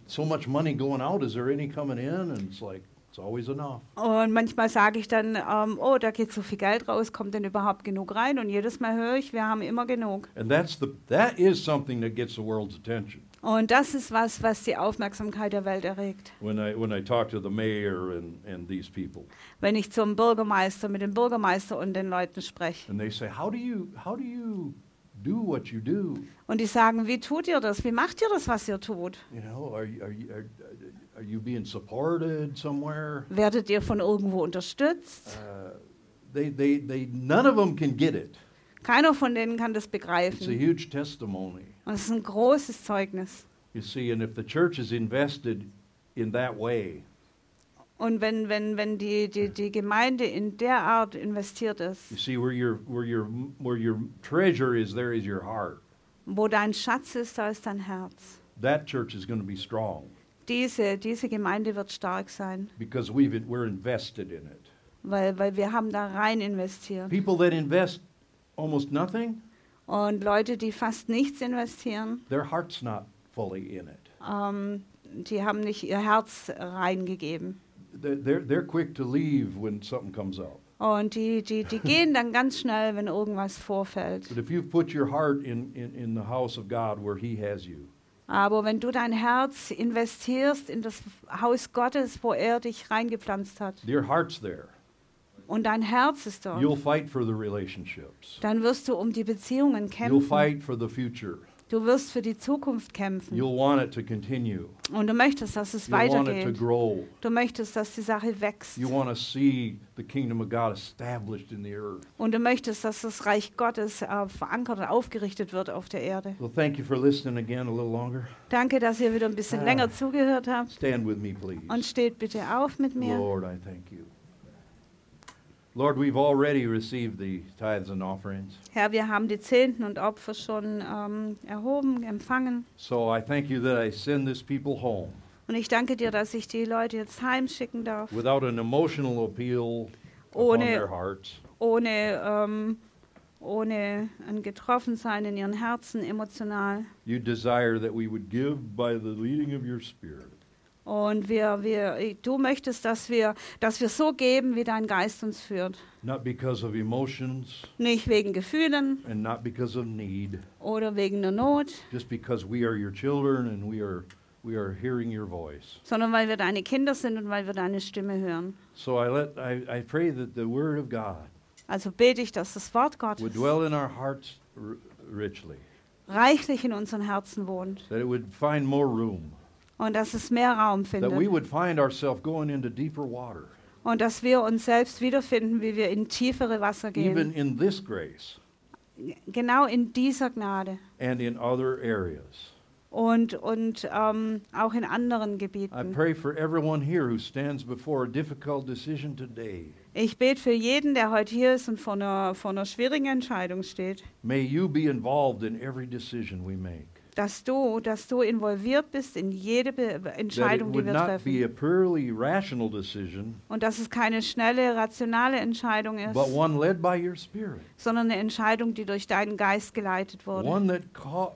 So much money going out. Is there any coming in? And it's like. Und manchmal sage ich dann, ähm, oh, da geht so viel Geld raus, kommt denn überhaupt genug rein? Und jedes Mal höre ich, wir haben immer genug. And that's the that is something that gets the world's attention. Und das ist was, was die Aufmerksamkeit der Welt erregt. When I when I talk to the mayor and, and these people, Wenn ich zum Bürgermeister, mit dem Bürgermeister und den Leuten spreche. and they say, how do you how do you do what you do? Und die sagen, wie tut ihr das? Wie macht ihr das, was ihr tut? You know, are you are are, are you being supported somewhere? Werdet ihr von irgendwo unterstützt? Uh, they they they none of them can get it. Keiner von denen kann das begreifen. It's a huge testimony. Und es ist ein großes Zeugnis. You see, and if the church is invested in that way, Und wenn, wenn, wenn die, die, die Gemeinde in der Art investiert you ist, see where your where your where your treasure is, there is your heart. wo dein Schatz ist, da ist dein Herz. That church is going to be strong Diese, diese Gemeinde wird stark sein, because we've we're invested in it. weil, weil wir haben da rein investiert. People that invest almost nothing, Und Leute, die fast nichts investieren, their heart's not fully in it. ähm, die haben nicht ihr Herz reingegeben. They're, they're quick to leave when something comes up. Und die, die, die gehen dann ganz schnell, wenn irgendwas vorfällt. But if you've put your heart in, in, in the house of God where He has you, Aber wenn du dein Herz investierst in das Haus Gottes, wo er dich reingepflanzt hat, your heart's there. und dein Herz ist dort, You'll fight for the relationships. dann wirst du um die Beziehungen You'll kämpfen. fight for the future. Du wirst für die Zukunft kämpfen. You'll want it to continue. Und du möchtest, dass es You want it to weitergeht. grow. Du möchtest, dass die Sache wächst. You want to see the kingdom of God established in the earth. Und du möchtest, dass das Reich Gottes äh, verankert und aufgerichtet wird auf der Erde. So thank you for listening again a little longer. Danke, dass ihr wieder ein bisschen Ah. länger zugehört habt. Stand with me, please. Und steht bitte auf mit mir. Lord, I thank you. Lord, we've already received the tithes and offerings. Herr, wir haben die Zehnten und Opfer schon ähm, erhoben, empfangen. So I thank you that I send this people home Und ich danke dir, dass ich die Leute jetzt heimschicken darf, without an emotional appeal upon Ohne- their hearts. ohne, ähm, ohne ein Getroffensein in ihren Herzen emotional. You desire that we would give by the leading of your Spirit. Und wir, wir, du möchtest, dass wir, dass wir so geben, wie dein Geist uns führt. Not because of emotions. Nicht wegen Gefühlen. And not because of need, oder wegen der Not, just because we are your children and we are, we are hearing your voice. sondern weil wir deine Kinder sind und weil wir deine Stimme hören. So I, let, I, I pray that the Word of God Also bete ich, dass das Wort would Gottes dwell in our hearts r- richly, reichlich in unseren Herzen wohnt. That it would find more room, und dass es mehr Raum that we findet would find ourselves going into deeper water, und dass wir uns selbst wiederfinden, wie wir in tiefere Wasser even gehen. in this grace Genau in dieser Gnade and in other areas. und, und ähm, auch in anderen I Gebieten. pray for everyone here who stands before a difficult decision today. Ich bete für jeden, der heute hier ist und vor einer, vor einer schwierigen Entscheidung steht, May you be involved in every decision we make. Dass du, dass du involviert bist in jede Be Entscheidung, die wir treffen. be a purely rational decision, Und dass es keine schnelle, rationale Entscheidung ist, but one led by your Spirit. sondern eine Entscheidung, die durch deinen Geist geleitet wurde. One that ca-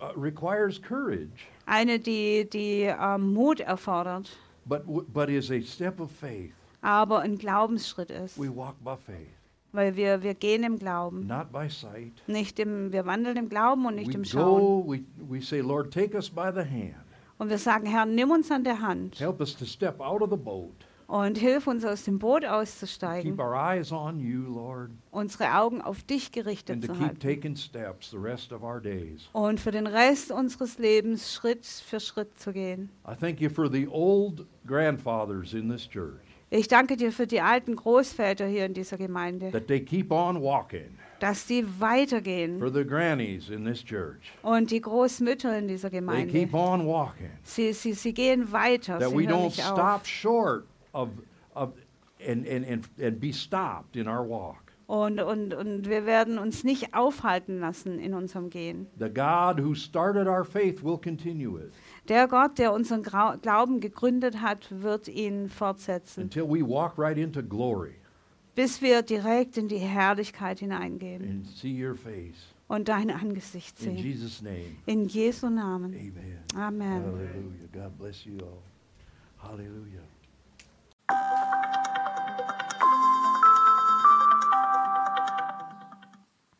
uh, requires courage, Eine, die, die ähm, Mut erfordert, but, but is a step of faith. aber ein Glaubensschritt ist. We walk by faith, Weil wir, wir gehen im Glauben. not by sight. Nicht im, wir wandeln im Glauben und We nicht im Schauen. go, we, we say, Lord, take us by the hand. Und wir sagen, Herr, nimm uns an der Hand Help us to step out of the boat. und hilf uns aus dem Boot Keep auszusteigen, our eyes on you, Lord, unsere Augen auf dich gerichtet and to zu keep halten. taking steps the rest of our days. Und für den Rest unseres Lebens Schritt für Schritt zu gehen. I thank you for the old grandfathers in this church, Ich danke dir für die alten Großväter hier in dieser Gemeinde, that they keep on walking. dass sie weitergehen. For the grannies in this church, Und die Großmütter in dieser they Gemeinde, keep on walking. sie, sie, sie gehen weiter, That sie we hören don't nicht auf. stop short of, of and, and, and, and be stopped in our walk. Und, und, und wir werden uns nicht aufhalten lassen in unserem Gehen. The God who started our faith will continue it Der Gott, der unseren Grau Glauben gegründet hat, wird ihn fortsetzen, until we walk right into glory bis wir direkt in die Herrlichkeit hineingehen and see your face. und dein Angesicht In sehen. Jesus' name, In Jesu Namen. amen. Amen. Hallelujah. God bless you all. Hallelujah.